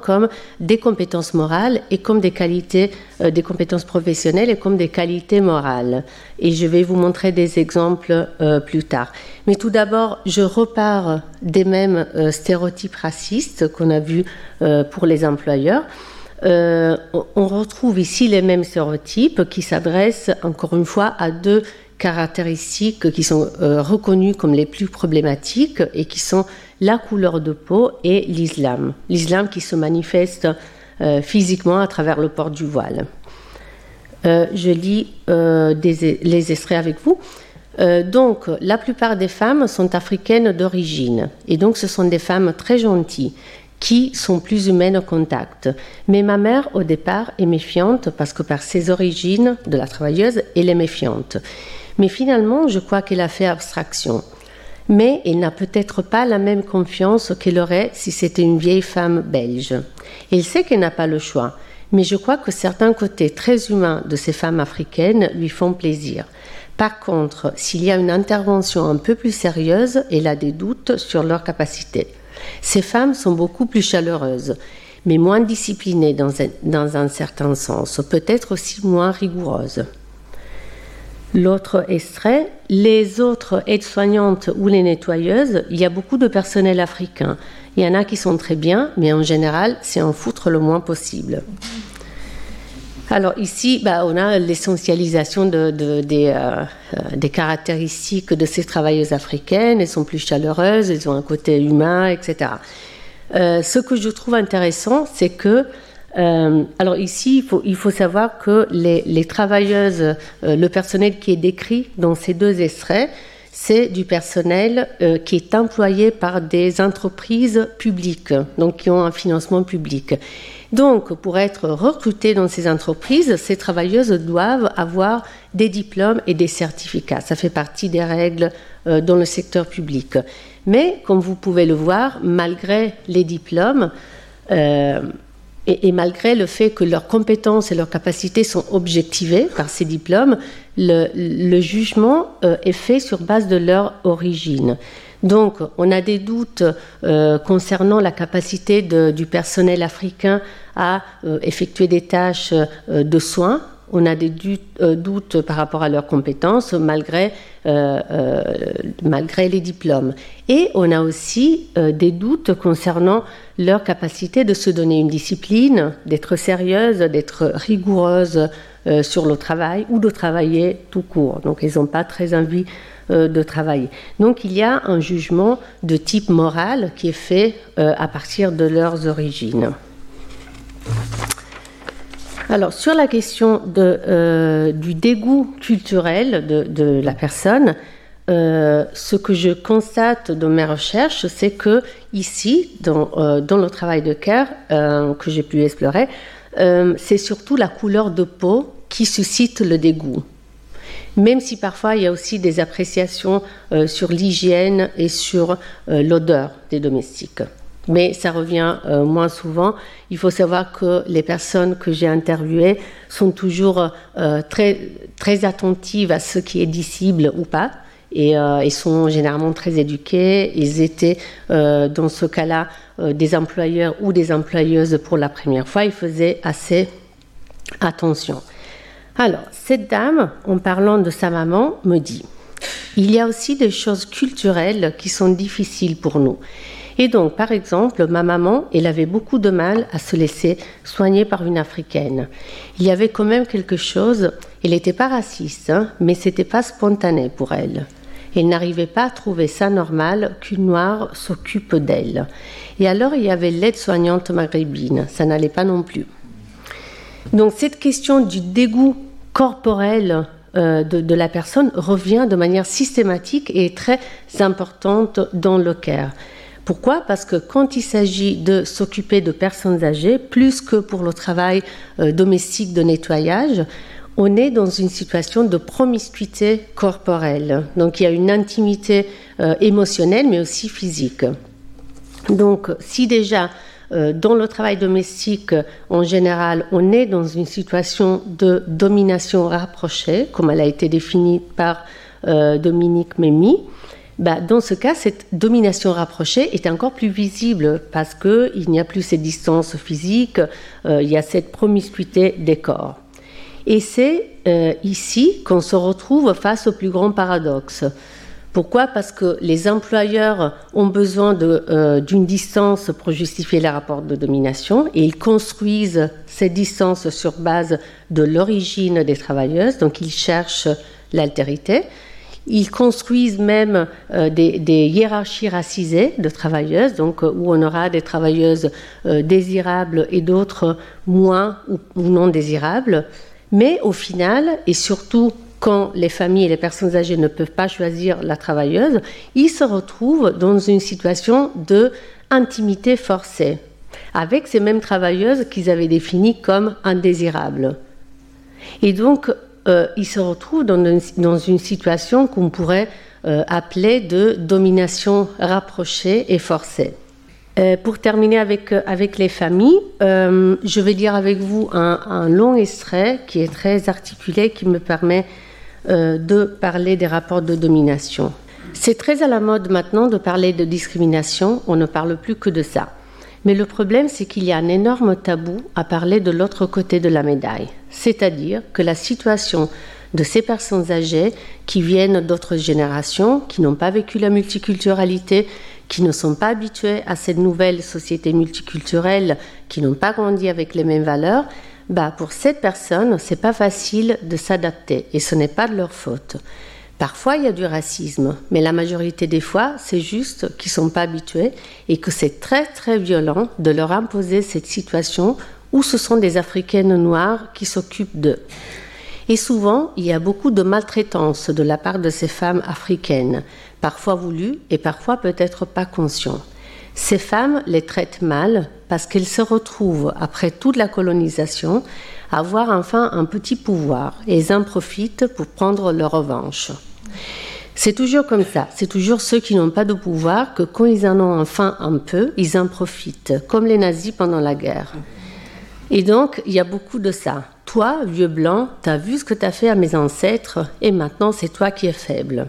comme des compétences morales et comme des qualités, euh, des compétences professionnelles et comme des qualités morales. Et je vais vous montrer des exemples euh, plus tard. Mais tout d'abord, je repars des mêmes euh, stéréotypes racistes qu'on a vus pour les employeurs. on retrouve ici les mêmes stéréotypes qui s'adressent encore une fois à deux caractéristiques qui sont reconnues comme les plus problématiques et qui sont la couleur de peau et l'islam. L'islam qui se manifeste euh, physiquement à travers le port du voile. Euh, je lis euh, les extraits avec vous. donc, la plupart des femmes sont africaines d'origine, et donc ce sont des femmes très gentilles, qui sont plus humaines au contact. Mais ma mère, au départ, est méfiante parce que par ses origines de la travailleuse, elle est méfiante. Mais finalement, je crois qu'elle a fait abstraction. Mais elle n'a peut-être pas la même confiance qu'elle aurait si c'était une vieille femme belge. Elle sait qu'elle n'a pas le choix, mais je crois que certains côtés très humains de ces femmes africaines lui font plaisir. Par contre, s'il y a une intervention un peu plus sérieuse, elle a des doutes sur leur capacité. Ces femmes sont beaucoup plus chaleureuses, mais moins disciplinées dans un, dans un certain sens, peut-être aussi moins rigoureuses. L'autre extrait, les autres aides-soignantes ou les nettoyeuses, il y a beaucoup de personnel africain. Il y en a qui sont très bien, mais en général, c'est en foutre le moins possible. Alors ici, bah, on a l'essentialisation euh, euh, des, caractéristiques de ces travailleuses africaines. Elles sont plus chaleureuses, elles ont un côté humain, etc. Euh, ce que je trouve intéressant, c'est que, alors ici, il faut, savoir que les, travailleuses, le personnel qui est décrit dans ces deux extraits, c'est du personnel qui est employé par des entreprises publiques, donc qui ont un financement public. Donc, pour être recrutées dans ces entreprises, ces travailleuses doivent avoir des diplômes et des certificats. Ça fait partie des règles euh, dans le secteur public. Mais, comme vous pouvez le voir, malgré les diplômes, euh, et, malgré le fait que leurs compétences et leurs capacités sont objectivées par ces diplômes, le, jugement euh, est fait sur base de leur origine. Donc, on a des doutes euh, concernant la capacité du personnel africain à euh, effectuer des tâches de soins. On a des doutes par rapport à leurs compétences malgré, malgré les diplômes. Et on a aussi des doutes concernant leur capacité de se donner une discipline, d'être sérieuse, d'être rigoureuse sur le travail ou de travailler tout court. Donc, ils n'ont pas très envie euh, de travailler. Donc il y a un jugement de type moral qui est fait euh, à partir de leurs origines. Alors sur la question euh, du dégoût culturel de, la personne, ce que je constate dans mes recherches, c'est que ici, dans, dans, le travail de cœur que j'ai pu explorer, c'est surtout la couleur de peau qui suscite le dégoût même si parfois il y a aussi des appréciations euh, sur l'hygiène et sur euh, l'odeur des domestiques. Mais ça revient euh, moins souvent. Il faut savoir que les personnes que j'ai interviewées sont toujours très, très attentives à ce qui est dissible ou pas. Et ils sont généralement très éduqués. Ils étaient, dans ce cas-là, des employeurs ou des employeuses pour la première fois. Ils faisaient assez attention. Alors, cette dame, en parlant de sa maman, me dit, il y a aussi des choses culturelles qui sont difficiles pour nous. Et donc, par exemple, ma maman, elle avait beaucoup de mal à se laisser soigner par une africaine. Il y avait quand même quelque chose, elle n'était pas raciste, hein, mais c'était pas spontané pour elle. Elle n'arrivait pas à trouver ça normal qu'une noire s'occupe d'elle. Et alors, il y avait l'aide-soignante maghrébine, ça n'allait pas non plus. Donc cette question du dégoût corporel euh, de, la personne revient de manière systématique et très importante dans le care. Pourquoi? Parce que quand il s'agit de s'occuper de personnes âgées, plus que pour le travail euh, domestique de nettoyage, on est dans une situation de promiscuité corporelle. Donc il y a une intimité euh, émotionnelle mais aussi physique. Donc si déjà euh, dans le travail domestique, en général, on est dans une situation de domination rapprochée, comme elle a été définie par Dominique Mémy. Bah, dans ce cas, cette domination rapprochée est encore plus visible parce qu'il n'y a plus ces distances physiques, euh, il y a cette promiscuité des corps. Et c'est ici qu'on se retrouve face au plus grand paradoxe. Pourquoi? Parce que les employeurs ont besoin euh, d'une distance pour justifier les rapports de domination et ils construisent cette distance sur base de l'origine des travailleuses, donc ils cherchent l'altérité. Ils construisent même euh, des, hiérarchies racisées de travailleuses, donc euh, où on aura des travailleuses désirables et d'autres moins ou, non désirables. Mais au final, et surtout quand les familles et les personnes âgées ne peuvent pas choisir la travailleuse, ils se retrouvent dans une situation de intimité forcée avec ces mêmes travailleuses qu'ils avaient définies comme indésirables. Et donc, euh, ils se retrouvent dans une, situation qu'on pourrait euh, appeler de domination rapprochée et forcée. Euh, pour terminer avec, avec les familles, je vais lire avec vous un, long extrait qui est très articulé, qui me permet de parler des rapports de domination. C'est très à la mode maintenant de parler de discrimination, on ne parle plus que de ça. Mais le problème, c'est qu'il y a un énorme tabou à parler de l'autre côté de la médaille, c'est-à-dire que la situation de ces personnes âgées qui viennent d'autres générations, qui n'ont pas vécu la multiculturalité, qui ne sont pas habituées à cette nouvelle société multiculturelle, qui n'ont pas grandi avec les mêmes valeurs, bah pour cette personne, c'est pas facile de s'adapter et ce n'est pas de leur faute. Parfois, il y a du racisme, mais la majorité des fois, c'est juste qu'ils ne sont pas habitués et que c'est très très violent de leur imposer cette situation où ce sont des Africaines noires qui s'occupent d'eux. Et souvent, il y a beaucoup de maltraitance de la part de ces femmes africaines, parfois voulues et parfois peut-être pas conscientes. Ces femmes les traitent mal parce qu'elles se retrouvent, après toute la colonisation, avoir enfin un petit pouvoir et ils en profitent pour prendre leur revanche. C'est toujours comme ça, c'est toujours ceux qui n'ont pas de pouvoir que quand ils en ont enfin un peu, ils en profitent, comme les nazis pendant la guerre. Et donc, il y a beaucoup de ça. Toi, vieux blanc, t'as vu ce que t'as fait à mes ancêtres et maintenant c'est toi qui es faible.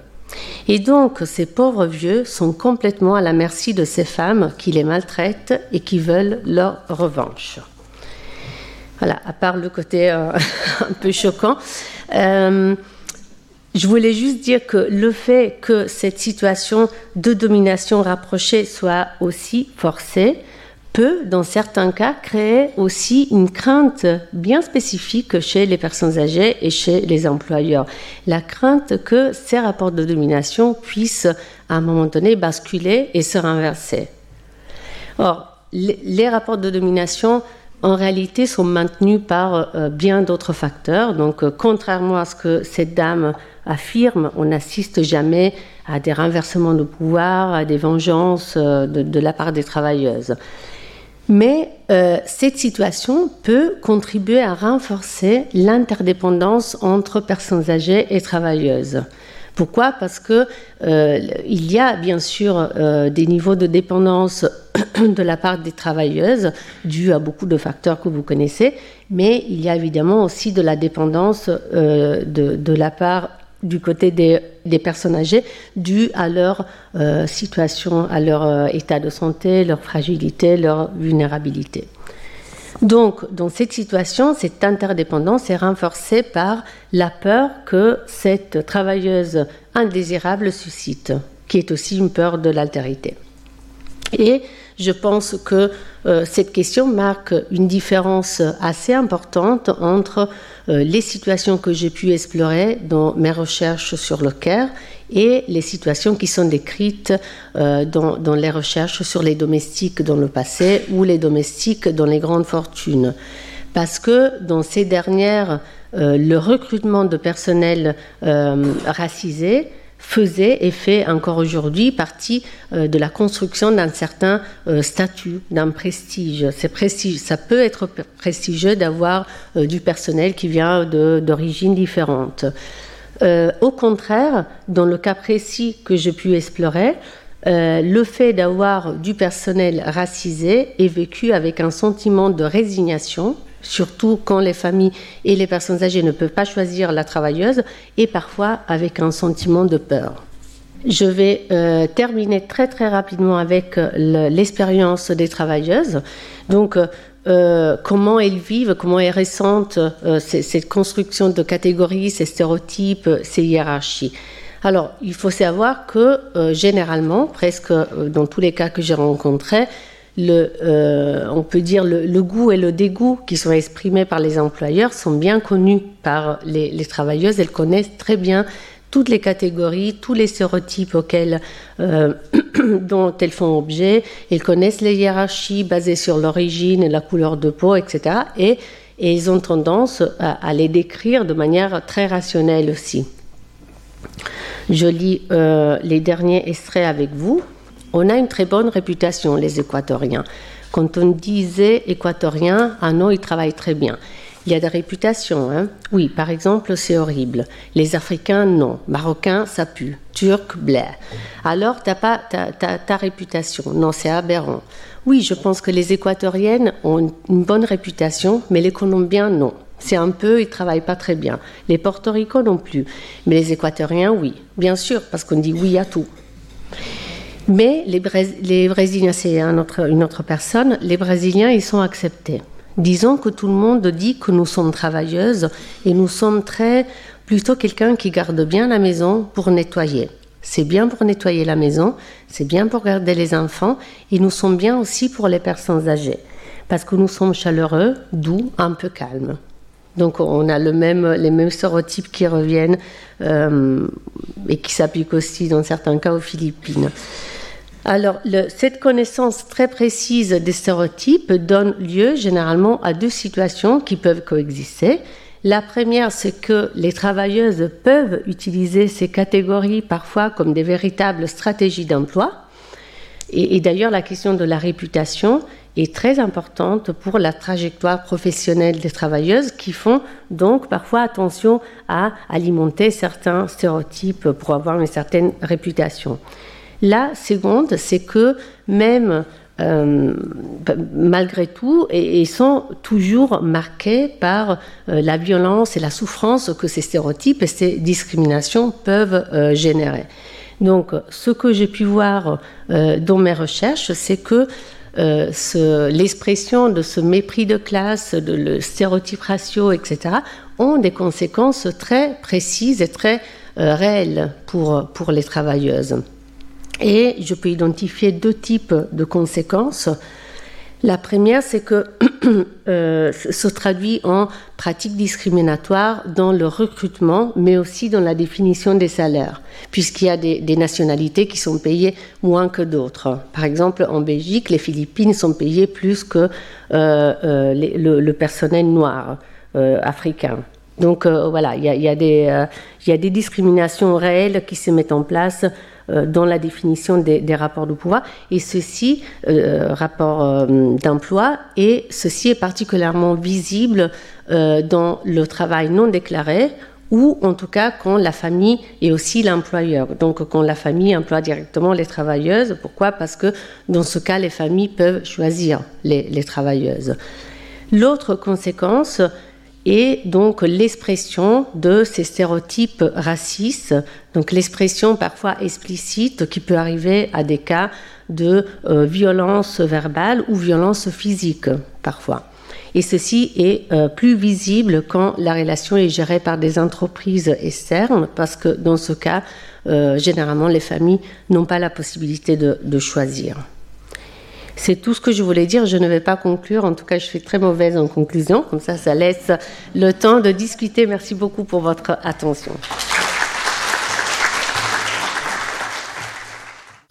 Et donc, ces pauvres vieux sont complètement à la merci de ces femmes qui les maltraitent et qui veulent leur revanche. Voilà, à part le côté euh, [laughs] un peu choquant. Euh, je voulais juste dire que le fait que cette situation de domination rapprochée soit aussi forcée peut, dans certains cas, créer aussi une crainte bien spécifique chez les personnes âgées et chez les employeurs. La crainte que ces rapports de domination puissent, à un moment donné, basculer et se renverser. Or, les rapports de domination en réalité sont maintenus par euh, bien d'autres facteurs. Donc, euh, contrairement à ce que cette dame affirme, on n'assiste jamais à des renversements de pouvoir, à des vengeances euh, de, la part des travailleuses. Mais cette situation peut contribuer à renforcer l'interdépendance entre personnes âgées et travailleuses. Pourquoi? Parce que euh, il y a bien sûr euh, des niveaux de dépendance [clears throat] de la part des travailleuses dus à beaucoup de facteurs que vous connaissez, mais il y a évidemment aussi de la dépendance euh, de, la part du côté des, des personnes âgées due à leur situation, à leur état de santé, leur fragilité, leur vulnérabilité. Donc, dans cette situation, cette interdépendance est renforcée par la peur que cette travailleuse indésirable suscite, qui est aussi une peur de l'altérité. Et je pense que euh, cette question marque une différence assez importante entre les situations que j'ai pu explorer dans mes recherches sur le CARE et les situations qui sont décrites euh, dans, les recherches sur les domestiques dans le passé ou les domestiques dans les grandes fortunes. Parce que dans ces dernières, le recrutement de personnel racisé faisait et fait encore aujourd'hui partie euh, de la construction d'un certain euh, statut, d'un prestige. C'est. Ça peut être prestigieux d'avoir euh, du personnel qui vient d'origines différentes. au contraire, dans le cas précis que j'ai pu explorer, le fait d'avoir du personnel racisé est vécu avec un sentiment de résignation surtout quand les familles et les personnes âgées ne peuvent pas choisir la travailleuse, et parfois avec un sentiment de peur. Je vais euh, terminer très très rapidement avec euh, l'expérience des travailleuses. Donc, euh, comment elles vivent, comment est récente cette construction de catégories, ces stéréotypes, ces hiérarchies. Alors, il faut savoir que généralement, presque dans tous les cas que j'ai rencontrés, le, euh, on peut dire le, goût et le dégoût qui sont exprimés par les employeurs sont bien connus par les, travailleuses. Elles connaissent très bien toutes les catégories, tous les stéréotypes auxquels, euh, [clears throat] dont elles font objet. Elles connaissent les hiérarchies basées sur l'origine, la couleur de peau, etc. Et, et ils ont tendance à, les décrire de manière très rationnelle aussi. Je lis euh, les derniers extraits avec vous On a une très bonne réputation, les Équatoriens. Quand on disait Équatorien, ah non, ils travaillent très bien. Il y a des réputations. Hein. Oui, par exemple, c'est horrible. Les Africains, non. Marocains, ça pue. Turc, blé. Alors, tu n'as pas ta, réputation. Non, c'est aberrant. Oui, je pense que les Équatoriennes ont une bonne réputation, mais les Colombiens, non. C'est un peu, ils travaillent pas très bien. Les portoricains non plus. Mais les Équatoriens, oui. Bien sûr, parce qu'on dit oui à tout. Mais les, Brésiliens, c'est une autre personne. Les Brésiliens, ils sont acceptés. Disons que tout le monde dit que nous sommes travailleuses et nous sommes très plutôt quelqu'un qui garde bien la maison pour nettoyer. C'est bien pour nettoyer la maison, c'est bien pour garder les enfants et nous sommes bien aussi pour les personnes âgées parce que nous sommes chaleureux, doux, un peu calmes. Donc on a les mêmes stéréotypes qui reviennent euh, et qui s'appliquent aussi dans certains cas aux Philippines. Alors, cette connaissance très précise des stéréotypes donne lieu généralement à deux situations qui peuvent coexister. La première, c'est que les travailleuses peuvent utiliser ces catégories parfois comme des véritables stratégies d'emploi. Et, d'ailleurs, la question de la réputation est très importante pour la trajectoire professionnelle des travailleuses qui font donc parfois attention à alimenter certains stéréotypes pour avoir une certaine réputation. La seconde, c'est que même euh, malgré tout, ils sont toujours marqués par euh, la violence et la souffrance que ces stéréotypes et ces discriminations peuvent euh, générer. Donc, ce que j'ai pu voir dans mes recherches, c'est que l'expression de ce mépris de classe, de le stéréotype ratio, etc., ont des conséquences très précises et très réelles pour, pour les travailleuses. Et je peux identifier deux types de conséquences. La première, c'est que [clears throat] euh, se traduit en pratiques discriminatoires dans le recrutement, mais aussi dans la définition des salaires, puisqu'il y a des, nationalités qui sont payées moins que d'autres. Par exemple, en Belgique, les Philippines sont payées plus que euh, euh, le, personnel noir africain. Donc voilà, il y, a des discriminations réelles qui se mettent en place euh, dans la définition des, rapports de pouvoir. Et ceci, euh, rapport euh, d'emploi, et ceci est particulièrement visible dans le travail non déclaré ou en tout cas quand la famille est aussi l'employeur. Donc quand la famille emploie directement les travailleuses. Pourquoi? Parce que dans ce cas, les familles peuvent choisir les travailleuses. L'autre conséquence, et donc l'expression de ces stéréotypes racistes, donc l'expression parfois explicite qui peut arriver à des cas de euh, violence verbale ou violence physique parfois. Et ceci est euh, plus visible quand la relation est gérée par des entreprises externes, parce que dans ce cas, euh, généralement, les familles n'ont pas la possibilité de choisir. C'est tout ce que je voulais dire. Je ne vais pas conclure. En tout cas, je suis très mauvaise en conclusion. Comme ça, ça laisse le temps de discuter. Merci beaucoup pour votre attention.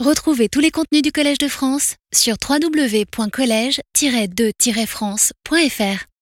Retrouvez tous les contenus du Collège de France sur www.colège-2-france.fr.